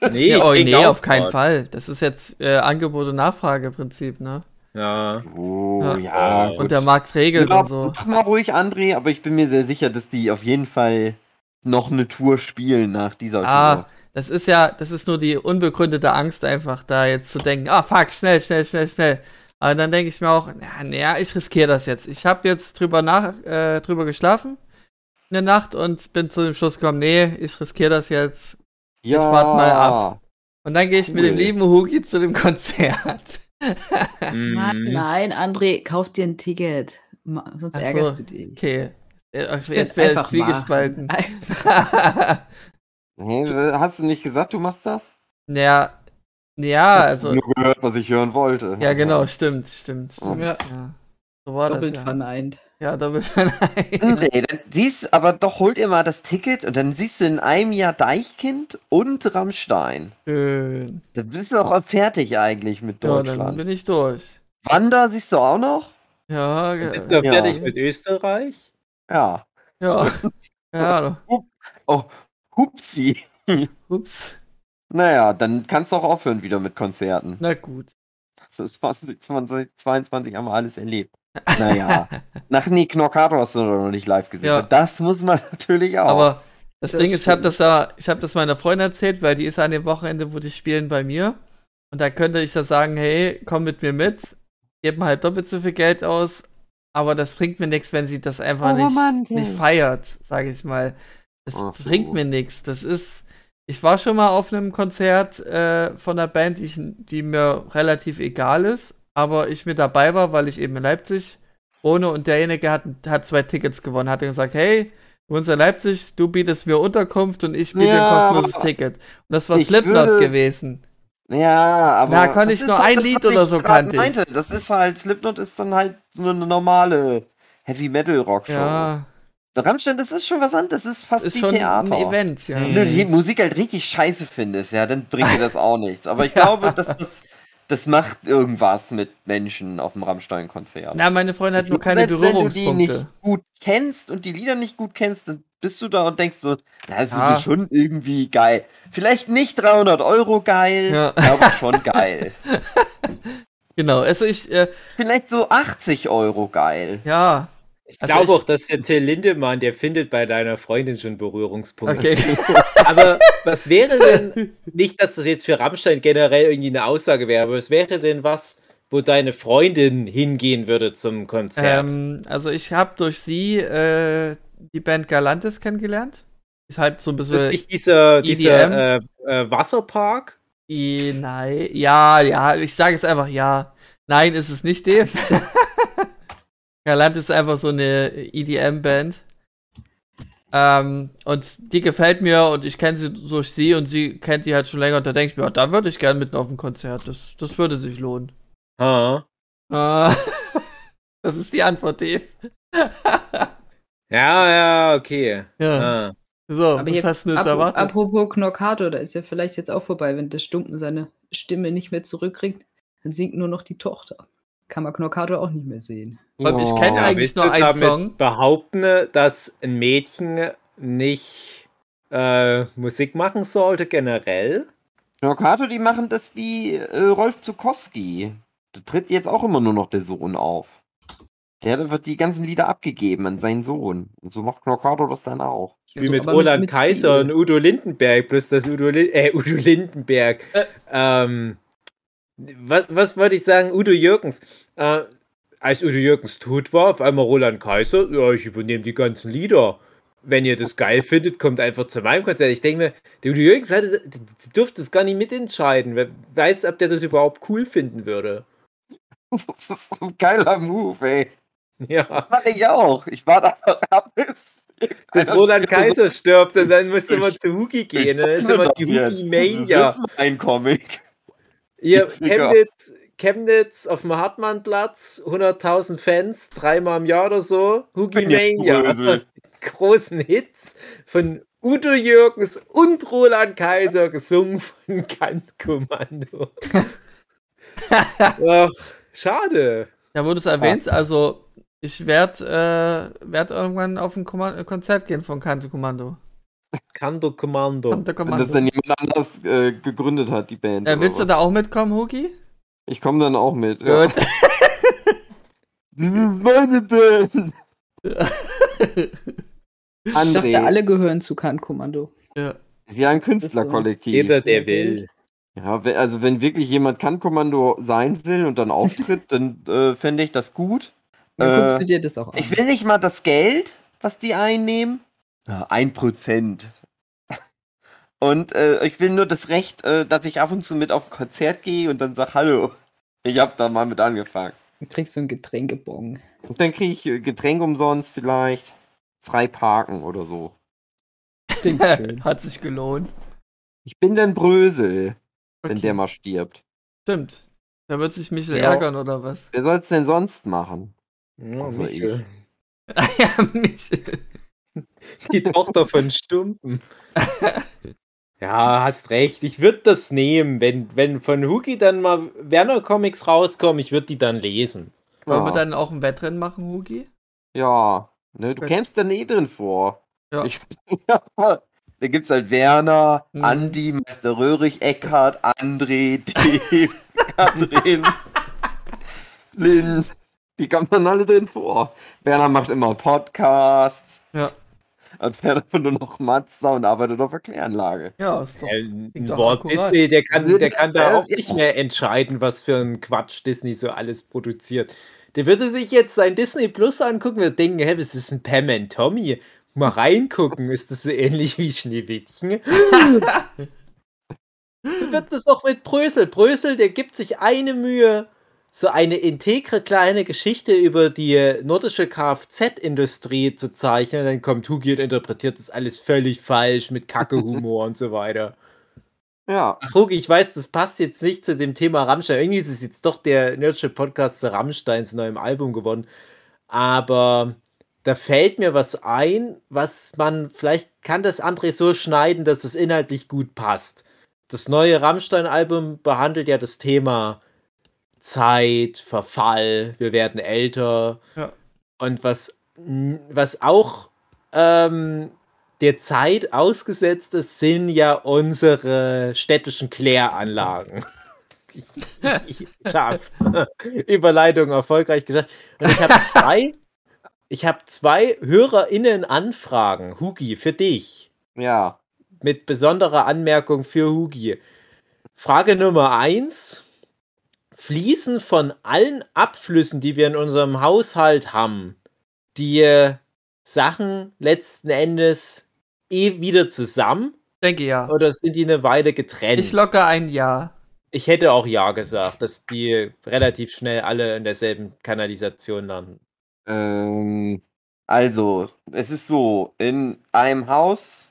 Nee, ja, oh, nee, auf keinen. Fall. Das ist jetzt äh, Angebot- und Nachfrageprinzip, ne? Ja. Oh, Ja. ja. Und der Markt regelt ja, und so. Mach mal ruhig, André, aber ich bin mir sehr sicher, dass die auf jeden Fall noch eine Tour spielen nach dieser Ah, Tour. das ist ja, das ist nur die unbegründete Angst, einfach da jetzt zu denken, ah fuck, schnell, schnell, schnell, schnell. Aber dann denke ich mir auch, na, na, ich riskiere das jetzt. Ich habe jetzt drüber nach, äh, drüber geschlafen in der Nacht und bin zu dem Schluss gekommen, nee, ich riskiere das jetzt. Ja, wart mal ab. Und dann gehe ich mit dem Cool. lieben Hugi zu dem Konzert. Nein, Mhm. nein, André, kauf dir ein Ticket. Sonst Ach so. ärgerst du dich. Okay. Äh, Ich Jetzt wäre ich zwiegespalten. hast du nicht gesagt, du machst das? ja, ja, also, Nur gehört, was ich hören wollte. ja genau, stimmt, stimmt, stimmt. Ja. Ja. So war Doppelt das ja. verneint. Ja, doppelt verneint. André, dann siehst aber doch, holt ihr mal das Ticket und dann siehst du in einem Jahr Deichkind und Rammstein. Schön. Dann bist du auch fertig eigentlich mit Ja, dann Deutschland. bin ich durch. Wander siehst du auch noch? Ja, Bist ge- du Ja. fertig mit Österreich? Ja. ja. ja, Hupsi. ups. Naja, dann kannst du auch aufhören wieder mit Konzerten. Na gut. Das ist 20, 2022 haben wir alles erlebt. Naja. Nach Nick Knockato hast du noch nicht live gesehen. Ja. Das muss man natürlich auch. Aber das, Das Ding ist, ich habe das da, ich habe das meiner Freundin erzählt, weil die ist an dem Wochenende, wo die spielen, bei mir. Und da könnte ich da sagen, hey, komm mit mir mit. Geben halt doppelt so viel Geld aus. aber das bringt mir nichts, wenn sie das einfach Oh, nicht, nicht feiert, sage ich mal. Das Ach so. bringt mir nichts. Das ist. Ich war schon mal auf einem Konzert äh, von einer Band, die, ich, die mir relativ egal ist, aber ich mit dabei war, weil ich eben in Leipzig wohne und derjenige hat, hat zwei Tickets gewonnen, hat gesagt, hey, du wohnst in Leipzig, du bietest mir Unterkunft und ich biete Ja, ein kostenloses Ticket. Und das war ich Slipknot würde- gewesen. Ja, aber. Da konnte das ich nur halt ein Lied oder ich so kannte ich. meinte. Das ist halt, Slipknot ist dann halt so eine normale Heavy Metal Rock Show. Ja, Rammstein, das ist schon was anderes. Das ist fast ist wie schon Theater. ein Event, ja. Wenn du die Musik halt richtig scheiße findest, ja, dann bringt dir das auch nichts. Aber ich glaube, dass das, das macht irgendwas mit Menschen auf dem Rammstein-Konzert. Na, meine Freundin hat nur keine selbst wenn du die Berührungspunkte. nicht gut kennst und die Lieder nicht gut kennst, dann bist du da und denkst so, na, das Ja. ist schon irgendwie geil. Vielleicht nicht 300 Euro geil, Ja. aber schon geil. Genau, also ich, äh, Vielleicht so 80 Euro geil. ja, Ich Also glaube auch, dass der Till Lindemann, der findet bei deiner Freundin schon Berührungspunkte. okay. Aber was wäre denn, nicht, dass das jetzt für Rammstein generell irgendwie eine Aussage wäre, aber was wäre denn was, wo deine Freundin hingehen würde zum Konzert? ähm, also ich habe durch sie äh, die Band Galantis kennengelernt. Ist halt so ein ist bisschen. nicht dieser, dieser äh, äh, Wasserpark? I, nein, ja, ja, ich sage es einfach ja. Nein, ist es nicht dem. Galantis ist einfach so eine EDM-Band. Ähm, und die gefällt mir und ich kenne sie durch sie und sie kennt die halt schon länger und da denke ich mir, ja, da würde ich gerne mitten auf ein Konzert. Das, das würde sich lohnen. Ah. Ah, das ist die Antwort, Dave. Ja, ja, okay. Ja. Ah. So, Aber was hast du denn jetzt apro- erwartet? apropos Knockato, da ist ja vielleicht jetzt auch vorbei, wenn der Stumpen seine Stimme nicht mehr zurückkriegt, dann singt nur noch die Tochter. Kann man Knockato auch nicht mehr sehen. Allem, ich kenn Oh. eigentlich nur einen damit Song. behaupten, dass ein Mädchen nicht äh, Musik machen sollte generell? Knockato, die machen das wie äh, Rolf Zukowski. Da tritt jetzt auch immer nur noch der Sohn auf. Der wird die ganzen Lieder abgegeben an seinen Sohn. Und so macht Knockato das dann auch. Wie Also, mit Roland mit Kaiser Stil. und Udo Lindenberg, plus das Udo, Lin äh, Udo Lindenberg. Äh. Ähm, was, was wollte ich sagen? Udo Jürgens. Äh, als Udo Jürgens tot war, auf einmal Roland Kaiser, ja, ich übernehme die ganzen Lieder. Wenn ihr das geil findet, kommt einfach zu meinem Konzert. Ich denke mir, der Udo Jürgens hatte, durfte das gar nicht mitentscheiden. Wer weiß, ob der das überhaupt cool finden würde. Das ist so ein geiler Move, ey. Ja. Mach ich auch. Ich war da ab bis. Bis Einer Roland Kaiser stirbt und dann musste Ich- man zu Hugi gehen. Dann ist immer das die. Hugi-Mania. Das ist ein Comic. Ihr. Chemnitz, Chemnitz auf dem Hartmannplatz, 100.000 Fans, dreimal im Jahr oder so. Hugi Mania. Großen Hits von Udo Jürgens und Roland Kaiser, gesungen von Kantkommando. Ach, schade. Ja, wo du es erwähnst, also ich werde äh, werd irgendwann auf ein Komma- Konzert gehen von Kante Kommando. Kanto-Kommando. Kante Wenn Kommando. das dann jemand anders äh, gegründet hat, die Band. Äh, oder willst du was. da auch mitkommen, Hugi? Ich komme dann auch mit. Ja. Gut. Das ist meine Band. Ich dachte, André. alle gehören zu Kant-Kommando. ja. ist ja ein Künstlerkollektiv. Jeder, der will. Ja, also wenn wirklich jemand Kann-Kommando sein will und dann auftritt, dann äh, fände ich das gut. Dann Äh, guckst du dir das auch an. Ich will nicht mal das Geld, was die einnehmen. Ein Prozent. Und äh, ich will nur das Recht, äh, dass ich ab und zu mit auf ein Konzert gehe und dann sag Hallo. Ich hab da mal mit angefangen. Dann kriegst du einen Getränkebon. Und dann kriege ich äh, Getränk umsonst vielleicht. Frei parken oder so. Klingt schön. Hat sich gelohnt. Ich bin dann Brösel, wenn Okay. der mal stirbt. Stimmt. Da wird sich Michel Ja. ärgern, oder was? Wer soll's denn sonst machen? Ja, Also Michel. ja, Michel. Die Tochter von Stumpen. Ja, hast recht. Ich würde das nehmen. Wenn, wenn von Hugi dann mal Werner Comics rauskommen, ich würde die dann lesen. Wollen wir dann auch ein Wettrennen machen, Hugi? Ja, ne, du Gut. kämst da eh drin vor. Ja. Ich, ja, da gibt's halt Werner, Mhm. Andi, Meister Röhrig, Eckhard, André, Dave, Katrin, Lind. Die kommen dann alle drin vor. Werner macht immer Podcasts. Ja. Und fährt einfach nur noch Mazda und arbeitet auf der Kläranlage. Ja, ist doch. Äh, doch Walt akkurat. Disney, der kann, der kann da auch nicht mehr entscheiden, was für ein Quatsch Disney so alles produziert. der würde sich jetzt sein Disney Plus angucken und denken, hä, was ist ein Pam and Tommy? Mal reingucken, ist das so ähnlich wie Schneewittchen? so wird das auch mit Brösel. Brösel, der gibt sich eine Mühe, so eine integre kleine Geschichte über die nordische Kfz-Industrie zu zeichnen. Dann kommt Hugi und interpretiert das alles völlig falsch mit Kacke-Humor und so weiter. Ja. Ach, Hugi, ich weiß, das passt jetzt nicht zu dem Thema Rammstein. Irgendwie ist es jetzt doch der Nerdship Podcast zu Rammsteins neuem Album geworden. Aber da fällt mir was ein, was man, vielleicht kann das André so schneiden, dass es inhaltlich gut passt. Das neue Rammstein-Album behandelt ja das Thema Zeit, Verfall, wir werden älter. Ja. Und was, was auch ähm, der Zeit ausgesetzt ist, sind ja unsere städtischen Kläranlagen. Ich, ich, ich habe Überleitung erfolgreich geschafft. Und ich habe zwei, ich habe zwei HörerInnen-Anfragen, Hugi, für dich. Ja. Mit besonderer Anmerkung für Hugi. Frage Nummer eins. Fließen von allen Abflüssen, die wir in unserem Haushalt haben, die Sachen letzten Endes eh wieder zusammen? Denke ja. Oder sind die eine Weile getrennt? Ich locke ein Ja. Ich hätte auch ja gesagt, dass die relativ schnell alle in derselben Kanalisation landen. Ähm, also, es ist so, in einem Haus,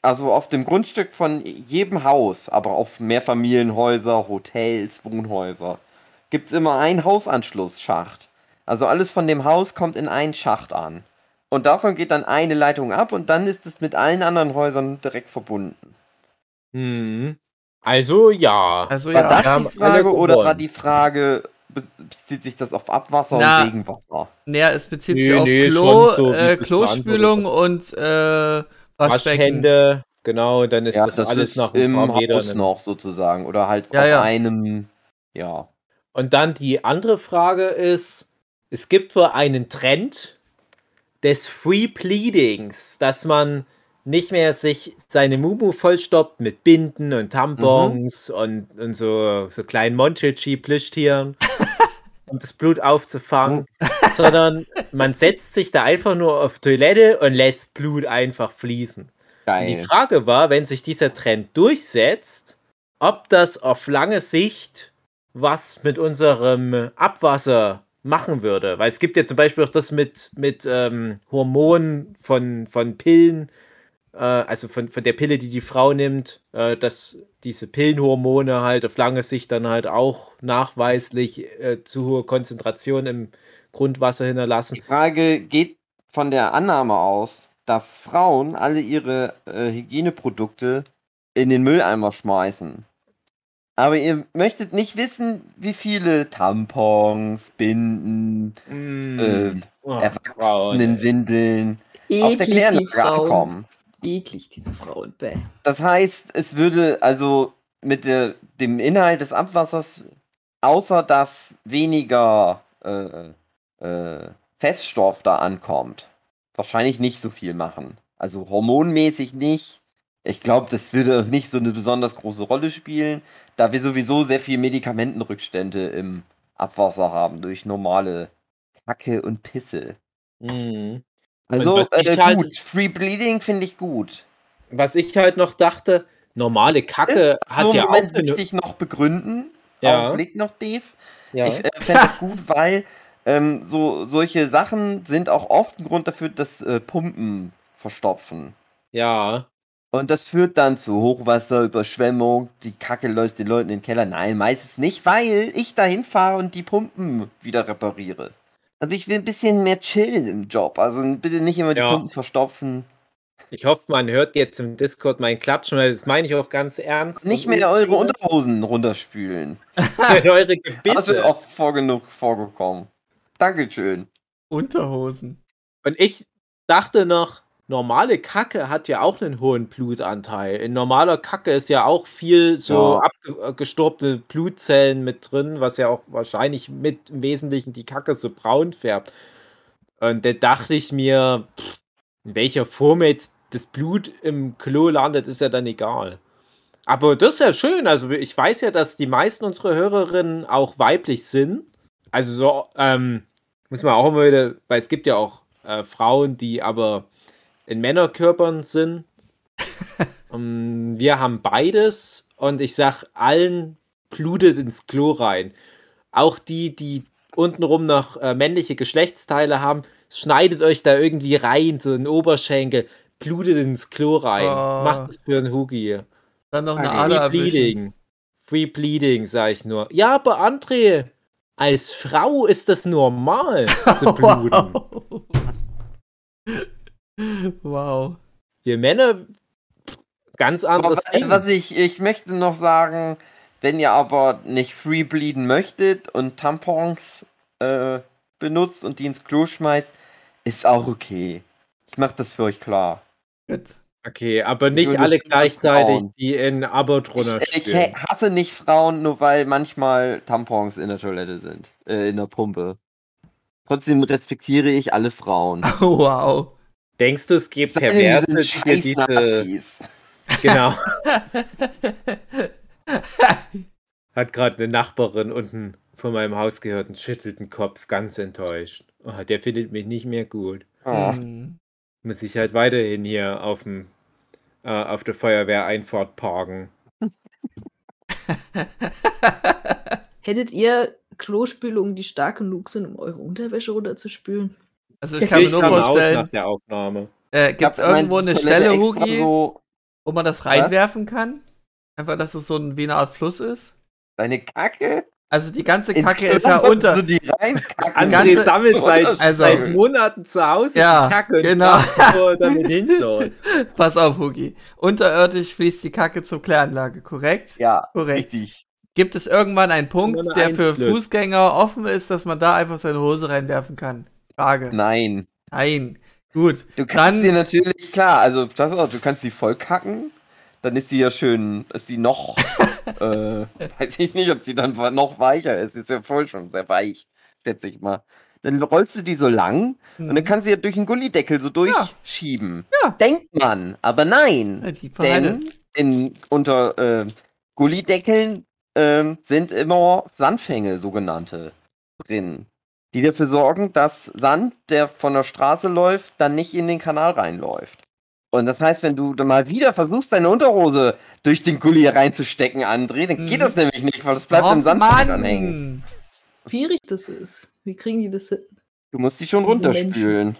also auf dem Grundstück von jedem Haus, aber auf Mehrfamilienhäuser, Hotels, Wohnhäuser, gibt es immer einen Hausanschlussschacht. Also alles von dem Haus kommt in einen Schacht an. Und davon geht dann eine Leitung ab und dann ist es mit allen anderen Häusern direkt verbunden. Hm. Also ja. Also War ja. das wir die Frage oder war die Frage, be- bezieht sich das auf Abwasser Na, und Regenwasser? Naja, es bezieht Nee, sich auf nee, Klo, so, äh, Klospülung und äh, Waschbecken. Waschhände, genau, dann ist Ja, das, das alles ist nach im. Haus noch sozusagen oder halt Ja, auf ja. einem, ja. Und dann die andere Frage ist, es gibt wohl einen Trend des Free Pleadings, dass man nicht mehr sich seine Mumu vollstoppt mit Binden und Tampons und, und so, so kleinen Monchichi-Plüschtieren, um das Blut aufzufangen, sondern man setzt sich da einfach nur auf Toilette und lässt Blut einfach fließen. Die. Frage war, wenn sich dieser Trend durchsetzt, ob das auf lange Sicht was mit unserem Abwasser machen würde. Weil es gibt ja zum Beispiel auch das mit, mit ähm, Hormonen von, von Pillen, äh, also von, von der Pille, die die Frau nimmt, äh, dass diese Pillenhormone halt auf lange Sicht dann halt auch nachweislich äh, zu hohe Konzentrationen im Grundwasser hinterlassen. Die Frage geht von der Annahme aus, dass Frauen alle ihre äh, Hygieneprodukte in den Mülleimer schmeißen. Aber ihr möchtet nicht wissen, wie viele Tampons, Binden, Mm. Oh, Erwachsenenwindeln auf der Kläranlage Frauen. ankommen. Eklig, diese Frauen. Bäh. Das heißt, es würde also mit der, dem Inhalt des Abwassers, außer dass weniger äh, äh, Feststoff da ankommt, wahrscheinlich nicht so viel machen. Also hormonmäßig nicht. Ich glaube, das würde nicht so eine besonders große Rolle spielen, da wir sowieso sehr viel Medikamentenrückstände im Abwasser haben durch normale Kacke und Pisse. Mhm. Also äh, halt- gut, Free Bleeding finde ich gut. Was ich halt noch dachte, normale Kacke hat so, ja Moment auch möchte ich noch begründen. Ja. Augenblick noch, Dave. ja. Ich äh, fände es gut, weil ähm, so solche Sachen sind auch oft ein Grund dafür, dass äh, Pumpen verstopfen. ja. Und das führt dann zu Hochwasser, Überschwemmung, die Kacke läuft den Leuten in den Keller. Nein, meistens nicht, weil ich dahin fahre und die Pumpen wieder repariere. Aber ich will ein bisschen mehr chillen im Job. Also bitte nicht immer die Ja. Pumpen verstopfen. Ich hoffe, man hört jetzt im Discord mein Klatschen, weil das meine ich auch ganz ernst. Nicht mehr eure. Unterhosen runterspülen. eure Das Gebisse. wird oft vor genug vorgekommen. Dankeschön. Unterhosen. Und ich dachte noch, normale Kacke hat ja auch einen hohen Blutanteil. In normaler Kacke ist ja auch viel so Ja. abgestorbte Blutzellen mit drin, was ja auch wahrscheinlich mit im Wesentlichen die Kacke so braun färbt. Und da dachte ich mir, pff, in welcher Form jetzt das Blut im Klo landet, ist ja dann egal. Aber das ist ja schön. Also ich weiß ja, dass die meisten unserer Hörerinnen auch weiblich sind. Also so, ähm, Muss man auch immer wieder, weil es gibt ja auch äh, Frauen, die aber in Männerkörpern sind. wir haben beides und ich sag allen, blutet ins Klo rein. Auch die, die untenrum noch äh, männliche Geschlechtsteile haben, schneidet euch da irgendwie rein, so ein Oberschenkel, blutet ins Klo rein. Oh. Macht es für einen Hugi. Dann noch eine. Ader Free erwischen. Bleeding. Free Bleeding, sag ich nur. Ja, aber André, als Frau ist das normal zu bluten. Wow. Wow. Wir Männer, ganz anderes Ding. was ich, ich möchte noch sagen, wenn ihr aber nicht free bleeden möchtet und Tampons äh, benutzt und die ins Klo schmeißt, ist auch okay. Ich mach das für euch klar. Gut. Okay, aber Ich nicht alle gleichzeitig, Frauen. die in Abo drunter Ich, ich hasse nicht Frauen, nur weil manchmal Tampons in der Toilette sind, äh, in der Pumpe. Trotzdem respektiere ich alle Frauen. Wow. Denkst du, es gibt Perverse, die diese... Nazis. Genau. Hat gerade eine Nachbarin unten von meinem Haus gehört und schüttelt den Kopf, ganz enttäuscht. Oh, der findet mich nicht mehr gut. Oh. Muss ich halt weiterhin hier auf dem äh, auf der Feuerwehreinfahrt parken. Hättet ihr Klospülungen, die stark genug sind, um eure Unterwäsche runterzuspülen? Also ich kann mir nur aus nach vorstellen, der Aufnahme. äh, gibt es irgendwo eine Toilette Stelle, Hugi, So wo man das reinwerfen kann? Einfach, dass es so ein, wie eine Art Fluss ist? deine Kacke? Also die ganze Kacke ist ja unter. Du die. An- André ganze- sammelt seit, Also- seit Monaten zu Hause Ja, die Kacke und genau. wo damit hin soll. Pass auf, Hugi. Unterirdisch fließt die Kacke zur Kläranlage, korrekt? Ja, Korrekt. richtig. Gibt es irgendwann einen Punkt, der für. Fußgänger offen ist, dass man da einfach seine Hose reinwerfen kann? Frage. Nein. Nein. Gut. Du kannst Dann- dir natürlich, klar, also auf, du kannst die voll kacken, dann ist die ja schön, ist die noch, äh, weiß ich nicht, ob die dann noch weicher ist, ist ja voll schon sehr weich, schätze ich mal. Dann rollst du die so lang und dann kannst du ja durch den Gullideckel so durchschieben. Mhm. Ja. Denkt man, aber nein. Ja, die. Denn in, unter äh, Gullideckeln ähm, sind immer Sandfänge, sogenannte, drin. Die dafür sorgen, dass Sand, der von der Straße läuft, dann nicht in den Kanal reinläuft. Und das heißt, wenn du dann mal wieder versuchst, deine Unterhose durch den Gully reinzustecken, André, dann geht Mhm. das nämlich nicht, weil das bleibt Oh, im hängen. Schwierig das ist. Wie kriegen die das hin? Du musst die schon Diese runterspülen.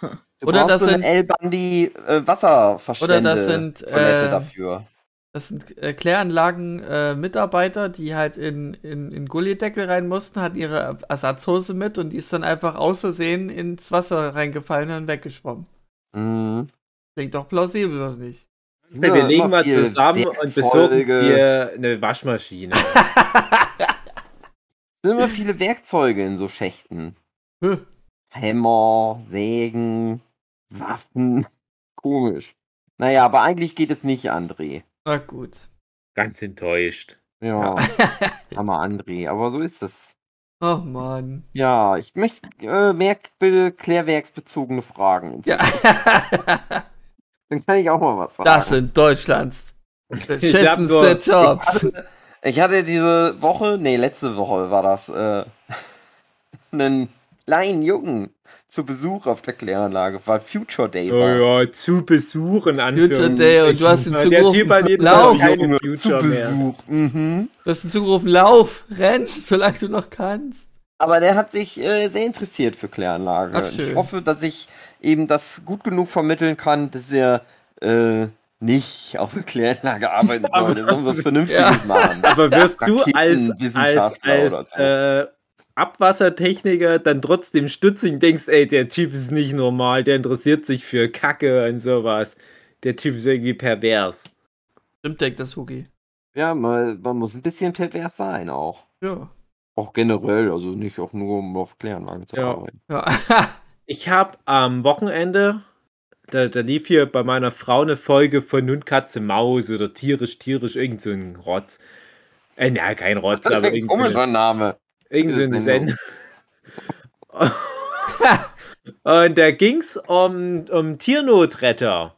Hm. Du Oder brauchst das so sind- El-Bandi äh, Wasserverstände Oder das sind, Toilette äh, dafür. Das sind äh, Kläranlagen-Mitarbeiter, die halt in, in, in Gullideckel rein mussten, hatten ihre Ersatzhose mit und die ist dann einfach aus Versehen ins Wasser reingefallen und weggeschwommen. Mhm. Klingt doch plausibel, oder nicht? wir Ja, legen immer mal zusammen und besorgen dir eine Waschmaschine. Es sind immer viele Werkzeuge in so Schächten. Hämmer, Sägen, Waffen. Komisch. Naja, aber eigentlich geht es nicht, André. Na gut. Ganz enttäuscht. Ja, Hammer André, aber so ist es. Oh Mann. Ja, ich möchte äh, mehr bitte klärwerksbezogene Fragen. Ja. Dann kann ich auch mal was sagen. Das sind Deutschlands beschissenste nur- ich Jobs. hatte, ich hatte diese Woche, nee, letzte Woche war das, äh, einen kleinen Jungen zu Besuch auf der Kläranlage, weil Future Day Oh war. ja, zu besuchen, Future Day und du hast ihm zugerufen, lauf, zu. Besuch. Mhm. du hast ihm zugerufen, lauf, renn, solange du noch kannst. Aber der hat sich äh, sehr interessiert für Kläranlage. Ach. Ich hoffe, dass ich eben das gut genug vermitteln kann, dass er äh, nicht auf der Kläranlage arbeiten soll. Der soll was Vernünftiges Ja. machen. Aber wirst du als, als, als oder so. äh, Abwassertechniker dann trotzdem stutzig denkst, ey, der Typ ist nicht normal, der interessiert sich für Kacke und sowas. Der Typ ist irgendwie pervers. Stimmt, denkt das Hugi. Ja, man, man muss ein bisschen pervers sein auch. Ja. Auch generell, also nicht auch nur um auf Kläranlage zu Ja. arbeiten. ja. Ich habe am Wochenende, da, da lief hier bei meiner Frau eine Folge von Hund, Katze, Maus oder tierisch, tierisch, irgend so ein Rotz. Äh, na, kein Rotz, aber ein irgend so eine, komischer Name. Irgend so eine Sendung. Und da ging's um, um Tiernotretter.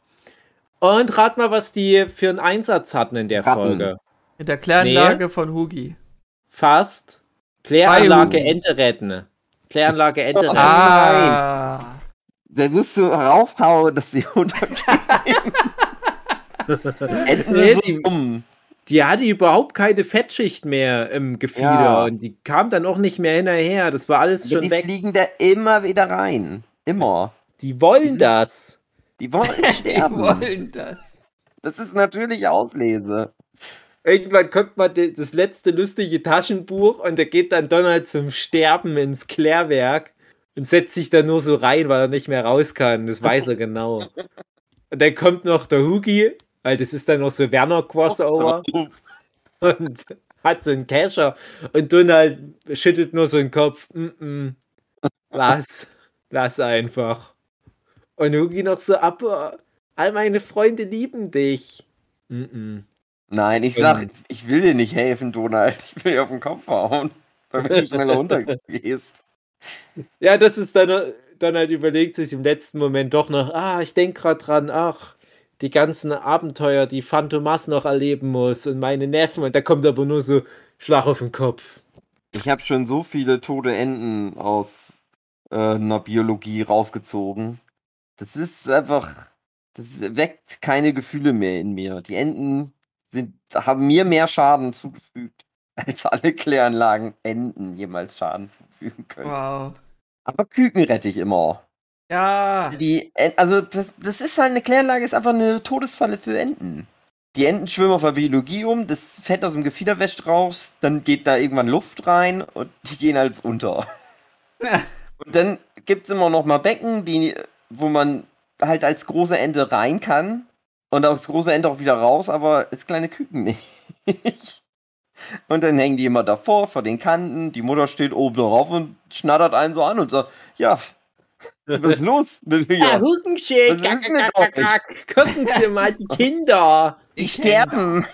Und rat mal, was die für einen Einsatz hatten in der Ratten. Folge. In der Kläranlage von Hugi. Fast. Kläranlage. Ente retten. Kläranlage Ente retten. Ah. Da musst du raufhauen, dass sie untergehen. Enten Nee, sind so die- dumm. Die hatte überhaupt keine Fettschicht mehr im Gefieder Ja. und die kam dann auch nicht mehr hinterher. Das war alles Aber schon die weg. fliegen da immer wieder rein. Immer. Die wollen das. Die wollen Die sterben. wollen das. Das ist natürliche Auslese. Irgendwann kommt mal das letzte lustige Taschenbuch und da geht dann Donald zum Sterben ins Klärwerk und setzt sich da nur so rein, weil er nicht mehr raus kann. Das weiß er genau. Und dann kommt noch der Hugi, weil das ist dann noch so Werner-Crossover und hat so einen Kescher und Donald schüttelt nur so den Kopf. Mm -mm. Lass, lass einfach. Und Hugi noch so ab, "Oh, all meine Freunde lieben dich. Mm -mm. Nein, ich sag, ich will dir nicht helfen, Donald. Ich will dir auf den Kopf hauen, damit du schneller runtergehst. Ja, das ist dann, dann halt überlegt sich im letzten Moment doch noch, ah, ich denke gerade dran, ach, die ganzen Abenteuer, die Phantomas noch erleben muss und meine Neffen und da kommt aber nur so Schlag auf den Kopf. Ich habe schon so viele tote Enten aus äh, einer Biologie rausgezogen. Das ist einfach, das weckt keine Gefühle mehr in mir. Die Enten sind, haben mir mehr Schaden zugefügt, als alle Kläranlagen Enten jemals Schaden zufügen können. Wow. Aber Küken rette ich immer. Ja. Die, also das, das ist halt eine Kläranlage, ist einfach eine Todesfalle für Enten. Die Enten schwimmen auf der Biologie um, das Fett aus dem Gefieder wäscht raus, dann geht da irgendwann Luft rein und die gehen halt unter. Und dann gibt es immer noch mal Becken, die, wo man halt als große Ente rein kann und als große Ente auch wieder raus, aber als kleine Küken nicht. Und dann hängen die immer davor, vor den Kanten, die Mutter steht oben drauf und schnattert einen so an und sagt, ja, was ist los mit mir? Ah, Hugenschön, Was ist mit euch? gucken Sie mal die Kinder. Die sterben.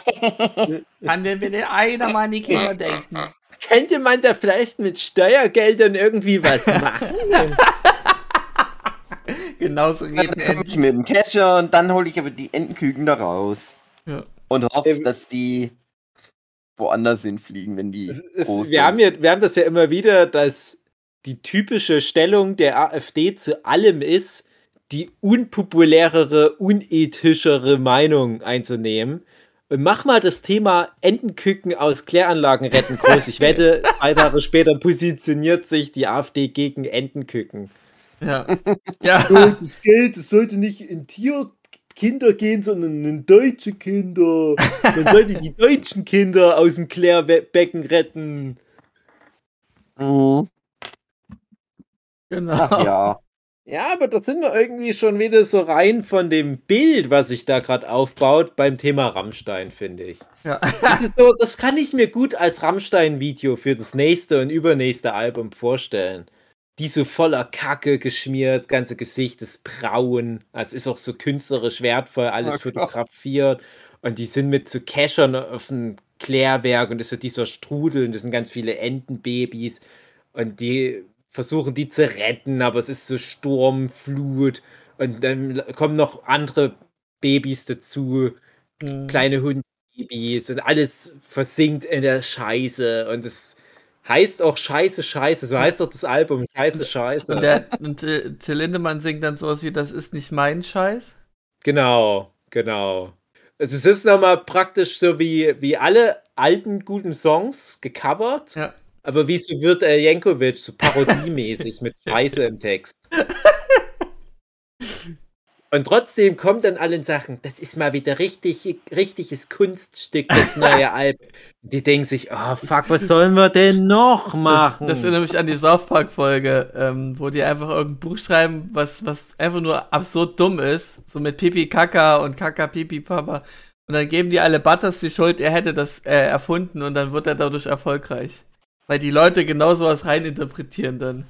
Kann denn bitte einer mal an die Kinder denken? Könnte man da vielleicht mit Steuergeldern irgendwie was machen? Genauso reden Dann komme ich mit dem Kescher und dann hole ich aber die Entenküken da raus. Ja. Und hoffe, Ähm, dass die woanders hinfliegen, wenn die Es, es, groß wir, haben sind. ja, wir haben das ja immer wieder, dass die typische Stellung der AfD zu allem ist, die unpopulärere, unethischere Meinung einzunehmen. Und mach mal das Thema Entenküken aus Kläranlagen retten groß. Ich wette, zwei Tage später positioniert sich die AfD gegen Entenküken. Ja. Ja. das Geld, das sollte nicht in Tierkinder gehen, sondern in deutsche Kinder. Man sollte die deutschen Kinder aus dem Klärbecken retten. Mhm. Genau. Ach ja. Ja, aber da sind wir irgendwie schon wieder so rein von dem Bild, was sich da gerade aufbaut, beim Thema Rammstein, finde ich. Ja. Das, ist so, das kann ich mir gut als Rammstein-Video für das nächste und übernächste Album vorstellen. Die so voller Kacke geschmiert, das ganze Gesicht ist braun, es ist auch so künstlerisch wertvoll, alles Oh fotografiert. Und die sind mit so Cachern auf dem Klärwerk und ist so dieser Strudel und das sind ganz viele Entenbabys. Und die versuchen die zu retten, aber es ist so Sturm, Flut und dann kommen noch andere Babys dazu, Mhm. kleine Hundebabys und alles versinkt in der Scheiße und es heißt auch Scheiße, Scheiße, so heißt doch das Album, Scheiße, Scheiße. Und, der, und äh, Till Lindemann singt dann sowas wie, das ist nicht mein Scheiß. Genau, genau. Also es ist nochmal praktisch so wie, wie alle alten guten Songs gecovert, Ja. Aber wie so wird äh, Jankovic so parodiemäßig mit Scheiße im Text. Und trotzdem kommt dann allen Sachen, das ist mal wieder richtig, richtiges Kunststück, das neue Album. Die denken sich, oh fuck, was sollen wir denn noch Das, machen? das erinnert mich an die South Park-Folge, ähm, wo die einfach irgendein Buch schreiben, was, was einfach nur absurd dumm ist. So mit Pipi Kaka und Kaka Pipi Papa. Und dann geben die alle Butters die Schuld, er hätte das äh, erfunden und dann wird er dadurch erfolgreich. Weil die Leute genau sowas reininterpretieren dann.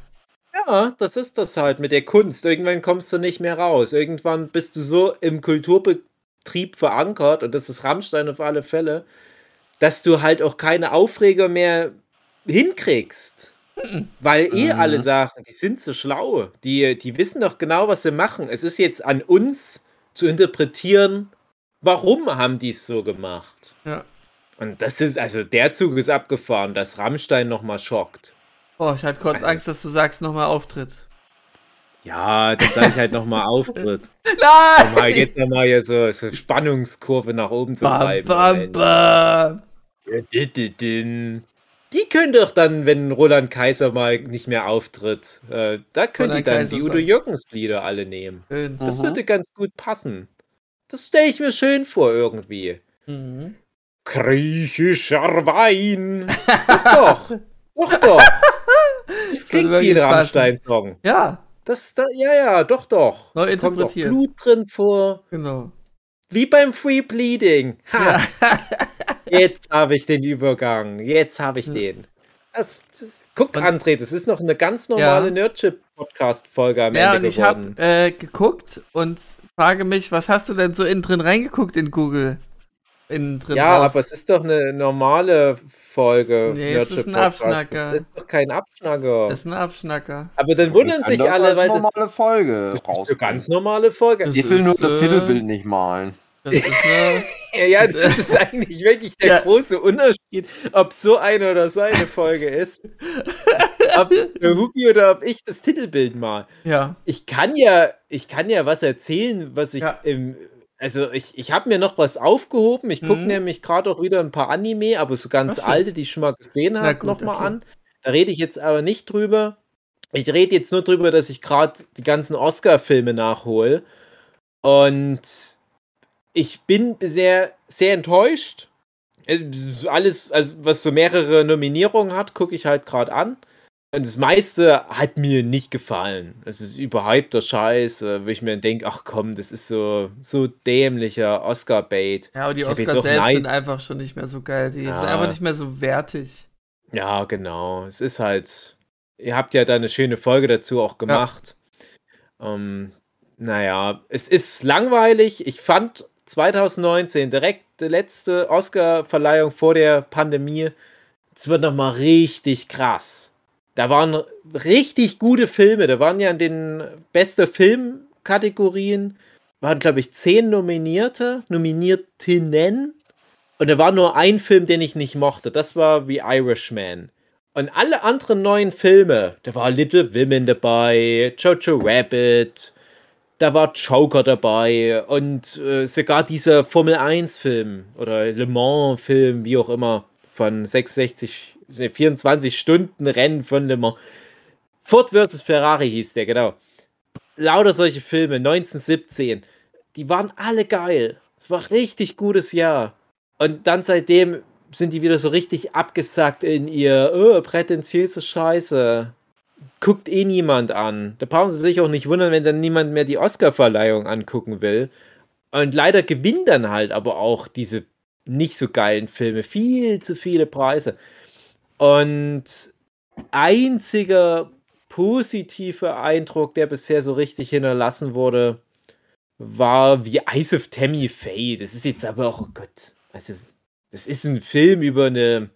Ja, das ist das halt mit der Kunst. Irgendwann kommst du nicht mehr raus. Irgendwann bist du so im Kulturbetrieb verankert, und das ist Rammstein auf alle Fälle, dass du halt auch keine Aufreger mehr hinkriegst. Weil eh Mhm. alle sagen, die sind so schlau. Die, die wissen doch genau, was sie machen. Es ist jetzt an uns zu interpretieren, warum haben die es so gemacht. Ja. Und das ist, also der Zug ist abgefahren, dass Rammstein nochmal schockt. Boah, ich hatte kurz Also- Angst, dass du sagst, nochmal Auftritt. Ja, dann sage ich halt nochmal Auftritt. Um halt Nein! jetzt nochmal hier so, so Spannungskurve nach oben zu Bam, treiben. bam, bam. Die können doch dann, wenn Roland Kaiser mal nicht mehr auftritt, äh, da können die dann Kaiser die Udo Jürgens Lieder alle nehmen. Schön. Das Mhm. würde ganz gut passen. Das stelle ich mir schön vor irgendwie. Mhm. Griechischer Wein. doch, doch, doch, doch. Das klingt wie ein. Rammstein-Song. Ja, Das, da, ja, ja, doch, doch. Neu Kommt interpretiert. Blut drin vor. genau. Wie beim Free Bleeding. Ha, jetzt habe ich den Übergang. Jetzt habe ich Ja. den. Das, das, guck, Und- André, das ist noch eine ganz normale Ja. Nerdchip-Podcast-Folge am Ja, Ende und ich habe äh, geguckt und frage mich, was hast du denn so innen drin reingeguckt in Google? Innen drin ja, raus. aber es ist doch eine normale Folge. Nee, es ist ein Nerdchip-Podcast. Abschnacker. Das ist doch kein Abschnacker. Das ist ein Abschnacker. aber dann wundern sich alle, weil das, normale Folge das ist eine ganz normale Folge. Das Ich will nur das äh, Titelbild nicht malen. Das ist eine. Ja, ja, das ist eigentlich wirklich der Ja. große Unterschied, ob so eine oder so eine Folge ist. ob der Hugi oder ob ich das Titelbild mal. ja. Ich kann ja, ich kann ja was erzählen, was ich Ja. im. Also ich, ich habe mir noch was aufgehoben. Ich gucke Mhm. nämlich gerade auch wieder ein paar Anime, aber so ganz so. alte, die ich schon mal gesehen habe, nochmal okay. an. Da rede ich jetzt aber nicht drüber. Ich rede jetzt nur drüber, dass ich gerade die ganzen Oscar-Filme nachhole. Und ich bin sehr, sehr enttäuscht. Äh, Alles, also was so mehrere Nominierungen hat, gucke ich halt gerade an. Das meiste hat mir nicht gefallen. Es ist überhypter Scheiß, äh, wo ich mir denke, ach komm, das ist so, so dämlicher Oscar-Bait. Ja, aber die Oscars selbst Neid- sind einfach schon nicht mehr so geil. Die Ja. sind einfach nicht mehr so wertig. Ja, genau. Es ist halt. Ihr habt ja da eine schöne Folge dazu auch gemacht. Ähm, naja, es ist langweilig. Ich fand 2019 direkt die letzte Oscar-Verleihung vor der Pandemie. Es wird nochmal richtig krass. Da waren richtig gute Filme. Da waren ja in den beste Film-Kategorien, waren, glaube ich, zehn Nominierte, Nominiertinnen. Und da war nur ein Film, den ich nicht mochte. Das war The Irishman. Und alle anderen neuen Filme, da war Little Women dabei, Jojo Rabbit, da war Joker dabei und äh, sogar dieser Formel 1 Film oder Le Mans Film, wie auch immer, von 66, ne, 24 Stunden Rennen von Le Mans. Ford vs. Ferrari hieß der, genau. Lauter solche Filme, 1917. Die waren alle geil. Es war ein richtig gutes Jahr. Und dann seitdem sind die wieder so richtig abgesackt in ihr oh, prätentiöse Scheiße. Guckt eh niemand an. Da brauchen sie sich auch nicht wundern, wenn dann niemand mehr die Oscar-Verleihung angucken will. Und leider gewinnen dann halt aber auch diese nicht so geilen Filme viel zu viele Preise. Und einziger positiver Eindruck, der bisher so richtig hinterlassen wurde, war wie Eyes of Tammy Faye. Das ist jetzt aber auch, oh Gott, also, das ist ein Film über eine,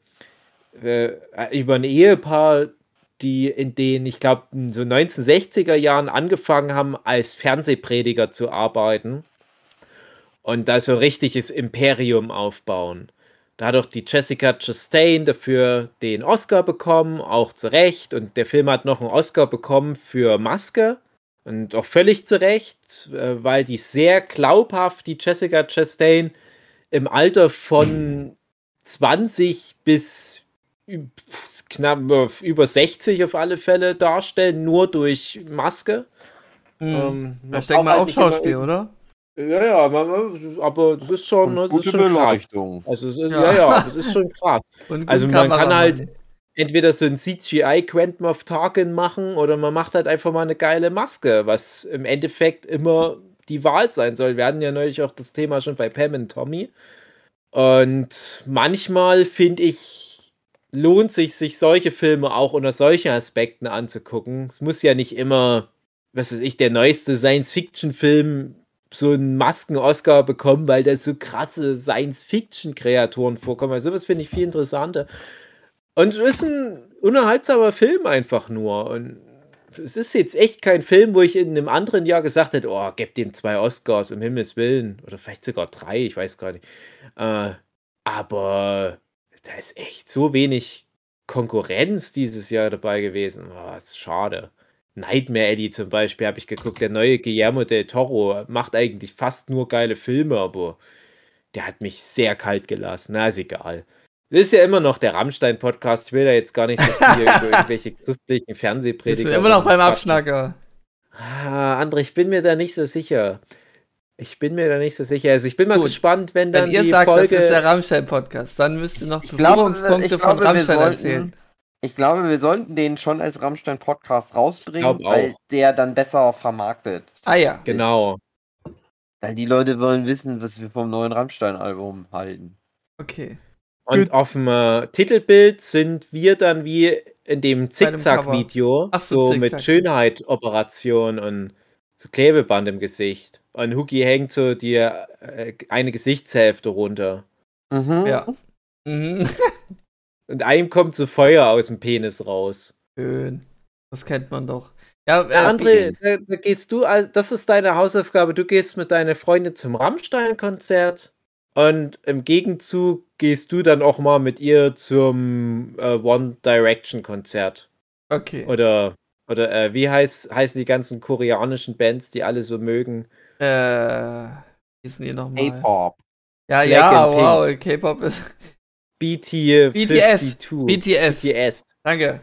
äh, über ein Ehepaar, die in den, ich glaube, so 1960er Jahren angefangen haben, als Fernsehprediger zu arbeiten und da so ein richtiges Imperium aufbauen. Da hat auch die Jessica Chastain dafür den Oscar bekommen, auch zu Recht. Und der Film hat noch einen Oscar bekommen für Maske. Und auch völlig zu Recht, äh, weil die sehr glaubhaft, die Jessica Chastain, im Alter von 20 bis knapp äh, über 60 auf alle Fälle darstellen, nur durch Maske. Hm. Ähm, ich denke mal halt auch immer Schauspiel, oder? Ja, ja, man, aber das ist schon, das ist gute schon krass. Beleuchtung. Also, es ist, Ja. ja, ja, das ist schon krass. Und Also man kann halt entweder so ein CGI Quantum of Tarkin machen oder man macht halt einfach mal eine geile Maske, was im Endeffekt immer die Wahl sein soll. Wir hatten ja neulich auch das Thema schon bei Pam und Tommy. Und manchmal finde ich, lohnt sich, sich solche Filme auch unter solchen Aspekten anzugucken. Es muss ja nicht immer, was weiß ich, der neueste Science-Fiction-Film so einen Masken-Oscar bekommen, weil da so krasse Science-Fiction-Kreaturen vorkommen. Also sowas finde ich viel interessanter. Und es ist ein unerhaltsamer Film einfach nur. Und es ist jetzt echt kein Film, wo ich in einem anderen Jahr gesagt hätte, oh, gebt dem zwei Oscars, um Himmels Willen. Oder vielleicht sogar drei, ich weiß gar nicht. Äh, aber da ist echt so wenig Konkurrenz dieses Jahr dabei gewesen. Oh, ist schade. Nightmare Alley zum Beispiel habe ich geguckt. Der neue Guillermo del Toro macht eigentlich fast nur geile Filme, aber der hat mich sehr kalt gelassen. Na, ist egal. Das ist ja immer noch der Rammstein-Podcast. Ich will da jetzt gar nicht so viel über irgendwelche christlichen Fernsehprediger. sind immer noch beim. Abschnacker. Ah, André, ich bin mir da nicht so sicher. Ich bin mir da nicht so sicher. Also ich bin mal Gut. gespannt, wenn dann Wenn ihr die sagt, Folge. das ist der Rammstein-Podcast, dann müsst ihr noch glaube, Berührungspunkte von Rammstein sollten, erzählen. Ich glaube, wir sollten den schon als Rammstein-Podcast rausbringen, weil der dann besser vermarktet. Ah ja. genau. Weil die Leute wollen wissen, was wir vom neuen Rammstein-Album halten. Okay. Und auf dem äh, Titelbild sind wir dann wie in dem Zickzack-Video, Ach so, so mit Zickzack. Schönheit-Operation und so Klebeband im Gesicht. Und Huki hängt so die äh, eine Gesichtshälfte runter. Mhm. Ja. Mhm. Und einem kommt so Feuer aus dem Penis raus. Schön. Das kennt man doch. Ja, Ja, äh, André, da, da gehst du, also das ist deine Hausaufgabe, du gehst mit deiner Freundin zum Rammstein-Konzert und im Gegenzug gehst du dann auch mal mit ihr zum äh, One Direction-Konzert. okay. Oder, oder äh, wie heißt, heißen die ganzen koreanischen Bands, die alle so mögen? Äh, wie ist denn die nochmal? K-Pop. Ja, Black ja, wow, K-Pop ist. BT BTS. 52. BTS. BTS. Danke.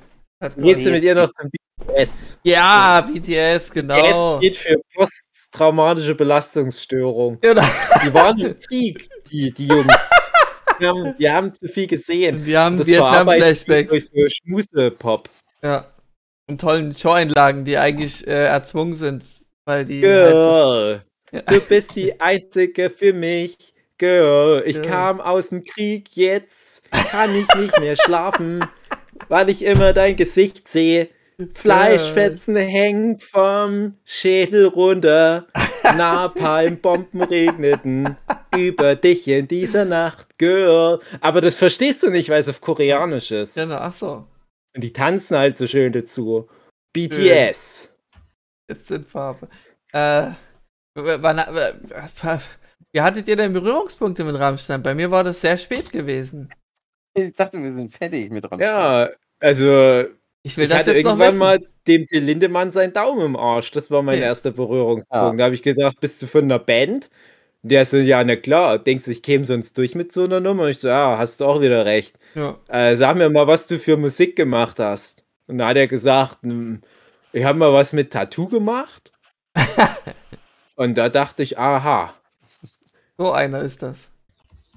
Gehst du mit ihr noch zum BTS? Ja, BTS, genau. BTS steht für posttraumatische Belastungsstörung. Genau. Die waren im Krieg, die, die Jungs. Die haben, die haben zu viel gesehen. Wir haben Das Vietnam-Flashbacks. durch so Schmuse-Pop. Ja. Und tollen Showeinlagen, die eigentlich äh, erzwungen sind, weil die. Halt Girl, Ja. du bist die Einzige für mich. Girl, ich kam aus dem Krieg, jetzt kann ich nicht mehr schlafen, weil ich immer dein Gesicht sehe. Fleischfetzen hängen vom Schädel runter. Napalmbomben regneten über dich in dieser Nacht, Girl. Aber das verstehst du nicht, weil es auf Koreanisch ist. genau, ach so. Und die tanzen halt so schön dazu. BTS. Jetzt in Farbe. Äh, wann, wie hattet ihr denn Berührungspunkte mit Rammstein? Bei mir war das sehr spät gewesen. Ich dachte, wir sind fertig mit Rammstein. Ja, also Ich will ich das hatte jetzt noch irgendwann mal dem Till Lindemann seinen Daumen im Arsch. Das war mein Ja. erster Berührungspunkt. Ja. Da habe ich gedacht, bist du von einer Band? Der so, ja, na klar, denkst du, ich käme sonst durch mit so einer Nummer? Und ich so, ja, hast du auch wieder recht. Ja. Äh, sag mir mal, was du für Musik gemacht hast. Und da hat er gesagt, "Hm, ich habe mal was mit Tattoo gemacht. Und da dachte ich, aha. So einer ist das.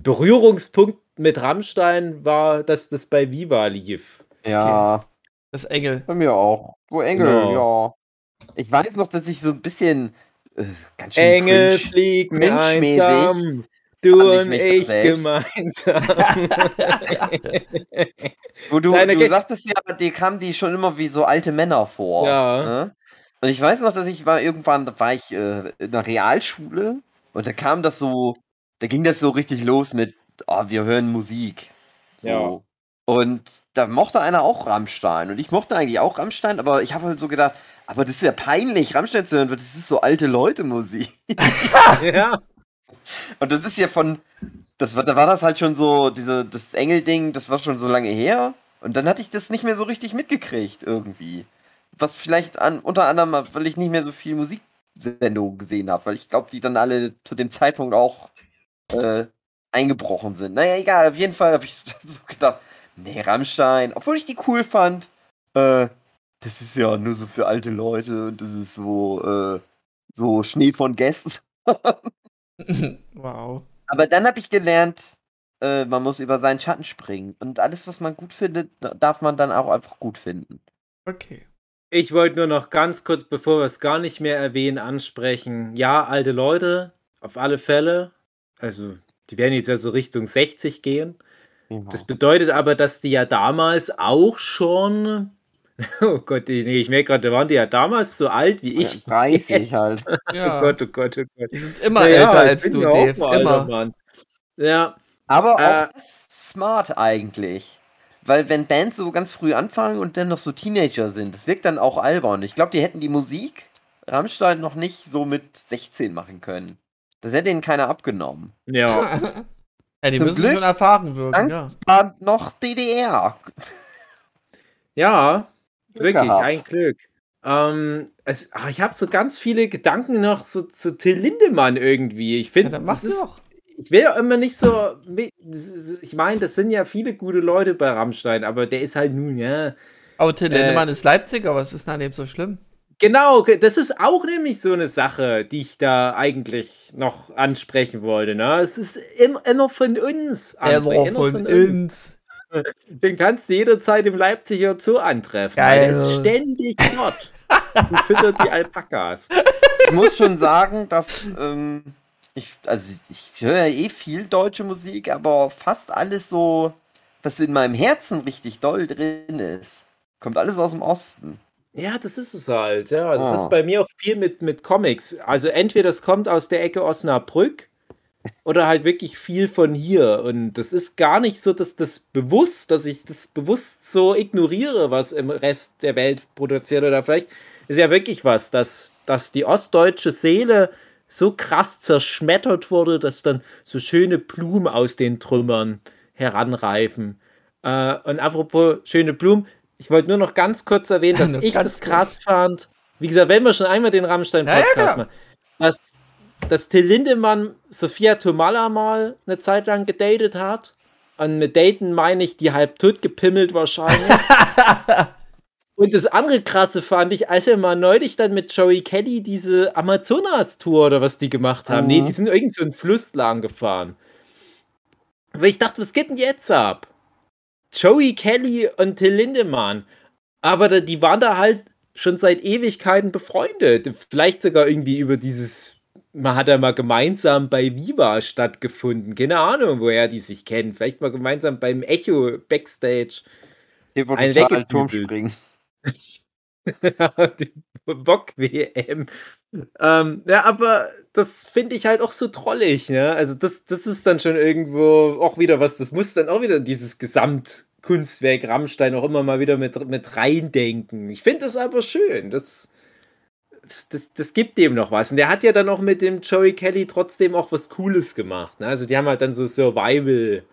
Berührungspunkt mit Rammstein war, dass das bei Viva lief. Ja, Das Engel. bei mir auch. Wo Engel, Genau. ja. Ich weiß noch, dass ich so ein bisschen äh, ganz schön Engel cringe-mäßig einsam, du und ich selbst. gemeinsam. Wo du, du sagtest ja, dir kamen die schon immer wie so alte Männer vor. Ja. Ne? Und ich weiß noch, dass ich war irgendwann, da war ich äh, in der Realschule und da kam das so, da ging das so richtig los mit, oh, wir hören Musik. So. Ja. Und da mochte einer auch Rammstein. Und ich mochte eigentlich auch Rammstein, aber ich habe halt so gedacht, aber das ist ja peinlich, Rammstein zu hören, weil das ist so alte Leute Musik. ja. Und das ist ja von, das war, da war das halt schon so, diese, das Engel-Ding, das war schon so lange her. Und dann hatte ich das nicht mehr so richtig mitgekriegt irgendwie. Was vielleicht an, unter anderem, weil ich nicht mehr so viel Musiksendungen gesehen habe, weil ich glaube, die dann alle zu dem Zeitpunkt auch äh, eingebrochen sind. Naja, egal, auf jeden Fall habe ich so gedacht, nee, Rammstein, obwohl ich die cool fand, äh, das ist ja nur so für alte Leute und das ist so, äh, so Schnee von Gästen. wow. Aber dann habe ich gelernt, äh, man muss über seinen Schatten springen. Und alles, was man gut findet, da- darf man dann auch einfach gut finden. Okay. Ich wollte nur noch ganz kurz, bevor wir es gar nicht mehr erwähnen, ansprechen. Ja, alte Leute, auf alle Fälle. Also, die werden jetzt ja so Richtung 60 gehen. Das bedeutet aber, dass die ja damals auch schon. Oh Gott, nee, ich merke gerade, da waren die ja damals so alt wie ich. 30 halt. Ja. Oh Gott, oh Gott, oh Gott. Die sind immer Naja, älter ich als du, Dave. alter Immer. Mann. Ja, Aber Äh. auch ist smart eigentlich. Weil wenn Bands so ganz früh anfangen und dann noch so Teenager sind, das wirkt dann auch albern. Ich glaube, die hätten die Musik Rammstein noch nicht so mit 16 machen können. Das hätte ihnen keiner abgenommen. ja. ja, die Zum müssen Glück- schon erfahren wirken, Dank- ja. War noch DDR. Ja, Glück wirklich, gehabt. ein Glück. Ähm, es, ach, ich habe so ganz viele Gedanken noch so, zu Till Lindemann irgendwie. Ich Ja, finde, dann mach das ist, doch. Ich will ja immer nicht so. Ich meine, das sind ja viele gute Leute bei Rammstein, aber der ist halt nun, ja. Aber Till Äh, Lindemann ist Leipziger, was ist denn an dem so schlimm? Genau, ge- das ist auch nämlich so eine Sache, die ich da eigentlich noch ansprechen wollte. Ne? Es ist immer, immer von uns. André, Einer von uns. Den kannst du jederzeit im Leipziger Zoo antreffen. Geil. weil Der ist ständig dort. und füttert die Alpakas. Ich muss schon sagen, dass ähm, ich, also ich höre ja eh viel deutsche Musik, aber fast alles so, was in meinem Herzen richtig doll drin ist, kommt alles aus dem Osten. Ja, das ist es halt. Ja, das Ah. ist bei mir auch viel mit, mit Comics. Also entweder es kommt aus der Ecke Osnabrück oder halt wirklich viel von hier. Und das ist gar nicht so, dass das bewusst, dass ich das bewusst so ignoriere, was im Rest der Welt produziert oder vielleicht ist ja wirklich was, dass, dass die ostdeutsche Seele so krass zerschmettert wurde, dass dann so schöne Blumen aus den Trümmern heranreifen. Äh, und apropos schöne Blumen, ich wollte nur noch ganz kurz erwähnen, dass ich das krass fand. Wie gesagt, wenn wir schon einmal den Ja, ja, Rammstein-Podcast klar. machen, dass, dass Till Lindemann Sophia Tomalla mal eine Zeit lang gedatet hat. Und mit Daten meine ich die halb tot gepimmelt wahrscheinlich. Und das andere krasse fand ich, als er mal neulich dann mit Joey Kelly diese Amazonas-Tour oder was die gemacht haben. Mhm. Nee, die sind irgend so einen Fluss lang gefahren. Aber ich dachte, was geht denn jetzt ab? Joey Kelly und Till Lindemann. Aber da, die waren da halt schon seit Ewigkeiten befreundet. Vielleicht sogar irgendwie über dieses, man hat ja mal gemeinsam bei Viva stattgefunden. Keine Ahnung, woher die sich kennen. Vielleicht mal gemeinsam beim Echo Backstage. TV Ein total. Turmspringen. die Bock-WM. Ähm, ja, aber das finde ich halt auch so trollig, ne? Also das, das ist dann schon irgendwo auch wieder was, das muss dann auch wieder in dieses Gesamtkunstwerk Rammstein auch immer mal wieder mit, mit reindenken. Ich finde das aber schön. Das, das, das, das gibt dem noch was. Und der hat ja dann auch mit dem Joey Kelly trotzdem auch was Cooles gemacht. Ne? Also die haben halt dann so Survival.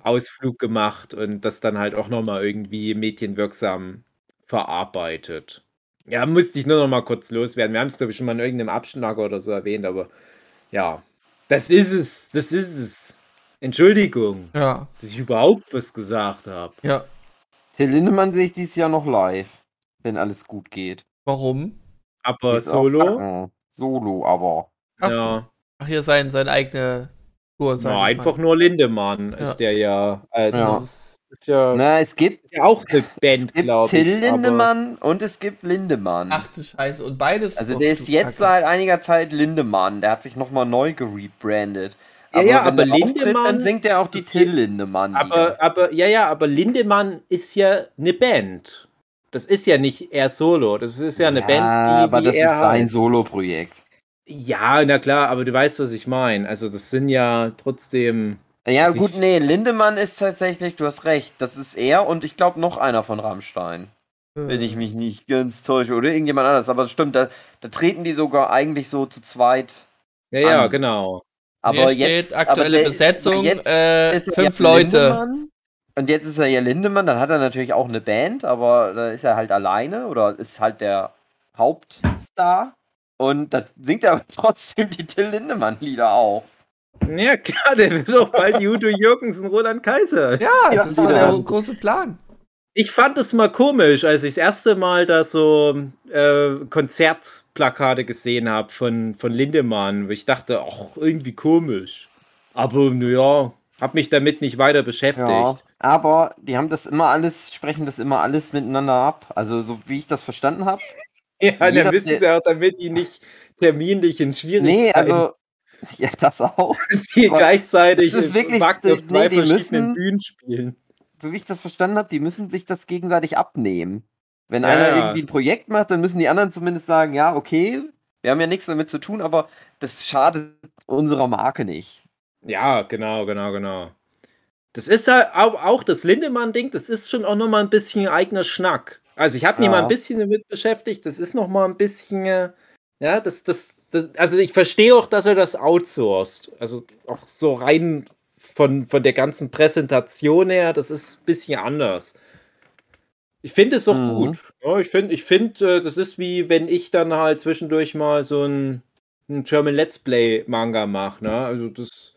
Ausflug gemacht und das dann halt auch nochmal irgendwie medienwirksam verarbeitet. Ja, musste ich nur noch mal kurz loswerden. Wir haben es, glaube ich, schon mal in irgendeinem Abschnacker oder so erwähnt, aber ja, das ist es. Das ist es. Entschuldigung, Ja, dass ich überhaupt was gesagt habe. ja. Till Lindemann sehe ich dieses Jahr noch live, wenn alles gut geht. Warum? Aber Ist auch Solo. Solo, aber. Ach so. ja, Ach, hier sein, sein eigene Tour. na, Sein, einfach nur Lindemann ist der ja. Äh, das Ja. Ist, ist ja, Na, es gibt, ja auch eine Band, gibt glaube ich. Till aber- Lindemann und es gibt Lindemann. Ach du Scheiße. Und beides. Also der ist jetzt Kacke. seit einiger Zeit Lindemann. Der hat sich nochmal neu gerebrandet. Ja, ja, wenn aber der auftritt, Lindemann dann singt er auch die. Till Lindemann. Aber, aber, ja, ja, aber Lindemann ist ja eine Band. Das ist ja nicht er solo. Das ist ja eine ja, Band, die aber wie das ist sein. Solo-Projekt. Ja, na klar, aber du weißt, was ich meine. Also, das sind ja trotzdem. Ja, gut, nee, Lindemann ist tatsächlich, du hast recht, das ist er und ich glaube noch einer von Rammstein. Wenn ich mich nicht ganz täusche. Oder irgendjemand anderes. Aber das stimmt, da, da treten die sogar eigentlich so zu zweit. Ja, ja, An. genau. Aber Hier jetzt. steht aktuelle aber der- Besetzung, jetzt äh, ist er fünf ja Leute. Lindemann. Und jetzt ist er ja Lindemann, dann hat er natürlich auch eine Band, aber da ist er halt alleine oder ist halt der Hauptstar. Und da singt er aber trotzdem die Till Lindemann-Lieder auch. Ja, klar, der wird doch bald Judo Jürgensen, Roland Kaiser. Ja, Ja, das ist doch der große Plan. Ich fand es mal komisch, als ich das erste Mal da so äh, Konzertplakate gesehen habe von, von Lindemann, wo ich dachte, ach, irgendwie komisch. Aber naja, hab mich damit nicht weiter beschäftigt. Ja, aber die haben das immer alles, sprechen das immer alles miteinander ab. Also so wie ich das verstanden habe. Ja, dann Jeder, wissen sie auch, damit die nicht terminlich in Schwierigkeiten Nee, also ja, das auch. die aber gleichzeitig es ist wirklich- Markt auf nee, zwei die verschiedenen müssen- Bühnen spielen. So wie ich das verstanden habe, die müssen sich das gegenseitig abnehmen. Wenn Ja, einer ja. irgendwie ein Projekt macht, dann müssen die anderen zumindest sagen, ja, okay, wir haben ja nichts damit zu tun, aber das schadet unserer Marke nicht. Ja, genau, genau, genau. Das ist halt auch, auch das Lindemann-Ding, das ist schon auch nochmal ein bisschen eigener Schnack. Also ich habe mich Ja. mal ein bisschen damit beschäftigt, das ist nochmal ein bisschen, äh, ja, das, das, das, also ich verstehe auch, dass er das outsourced. Also auch so rein von, von der ganzen Präsentation her, das ist ein bisschen anders. Ich finde es doch Mhm. gut. Ja, ich finde, ich find, äh, das ist wie wenn ich dann halt zwischendurch mal so ein, ein German Let's Play Manga mache. Ne? Also das,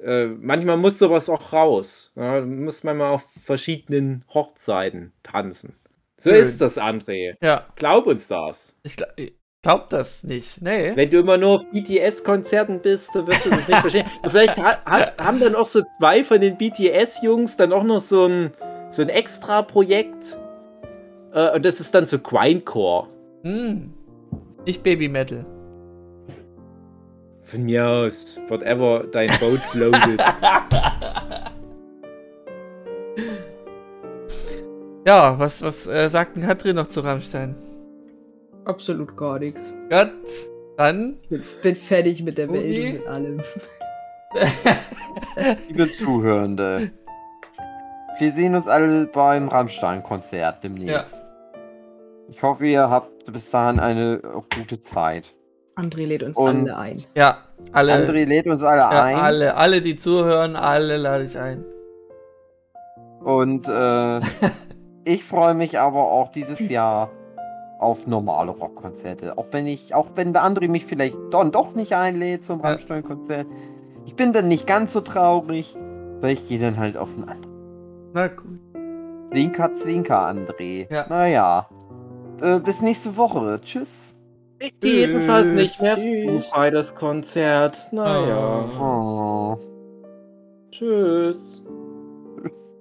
äh, manchmal muss sowas auch raus. Ja? Da muss man mal auf verschiedenen Hochzeiten tanzen. So Schön. ist das, André. Ja, Glaub uns das. ich glaub das nicht. Nee. Wenn du immer nur auf BTS-Konzerten bist, dann wirst du das nicht verstehen. Und vielleicht ha ha haben dann auch so zwei von den BTS-Jungs dann auch noch so ein, so ein Extra-Projekt. Äh, und das ist dann so Grindcore. Hm. Nicht Baby Metal. Von mir aus, whatever dein Boat floatet. Ja, was, was äh, sagt denn Katrin noch zu Rammstein? Absolut gar nichts. Gott, dann. Bin, bin fertig mit der Welt Uli? und mit allem. Liebe Zuhörende, wir sehen uns alle beim Rammstein-Konzert demnächst. Ich hoffe, ihr habt bis dahin eine gute Zeit. André lädt uns Und- alle ein. Ja, alle. André lädt uns alle ja, ein. alle, alle, die zuhören, alle lade ich ein. Und äh, ich freue mich aber auch dieses Jahr auf normale Rockkonzerte. Auch wenn ich, auch wenn der André mich vielleicht dann doch nicht einlädt zum Ja. Rammstein-Konzert. Ich bin dann nicht ganz so traurig, weil ich gehe dann halt auf ein anderes. Na gut. Zwinker, Zwinker, André. Ja. Naja. Äh, bis nächste Woche. Tschüss. Jedenfalls nicht mehr bei das Konzert. Naja. Oh. Tschüss. Tschüss.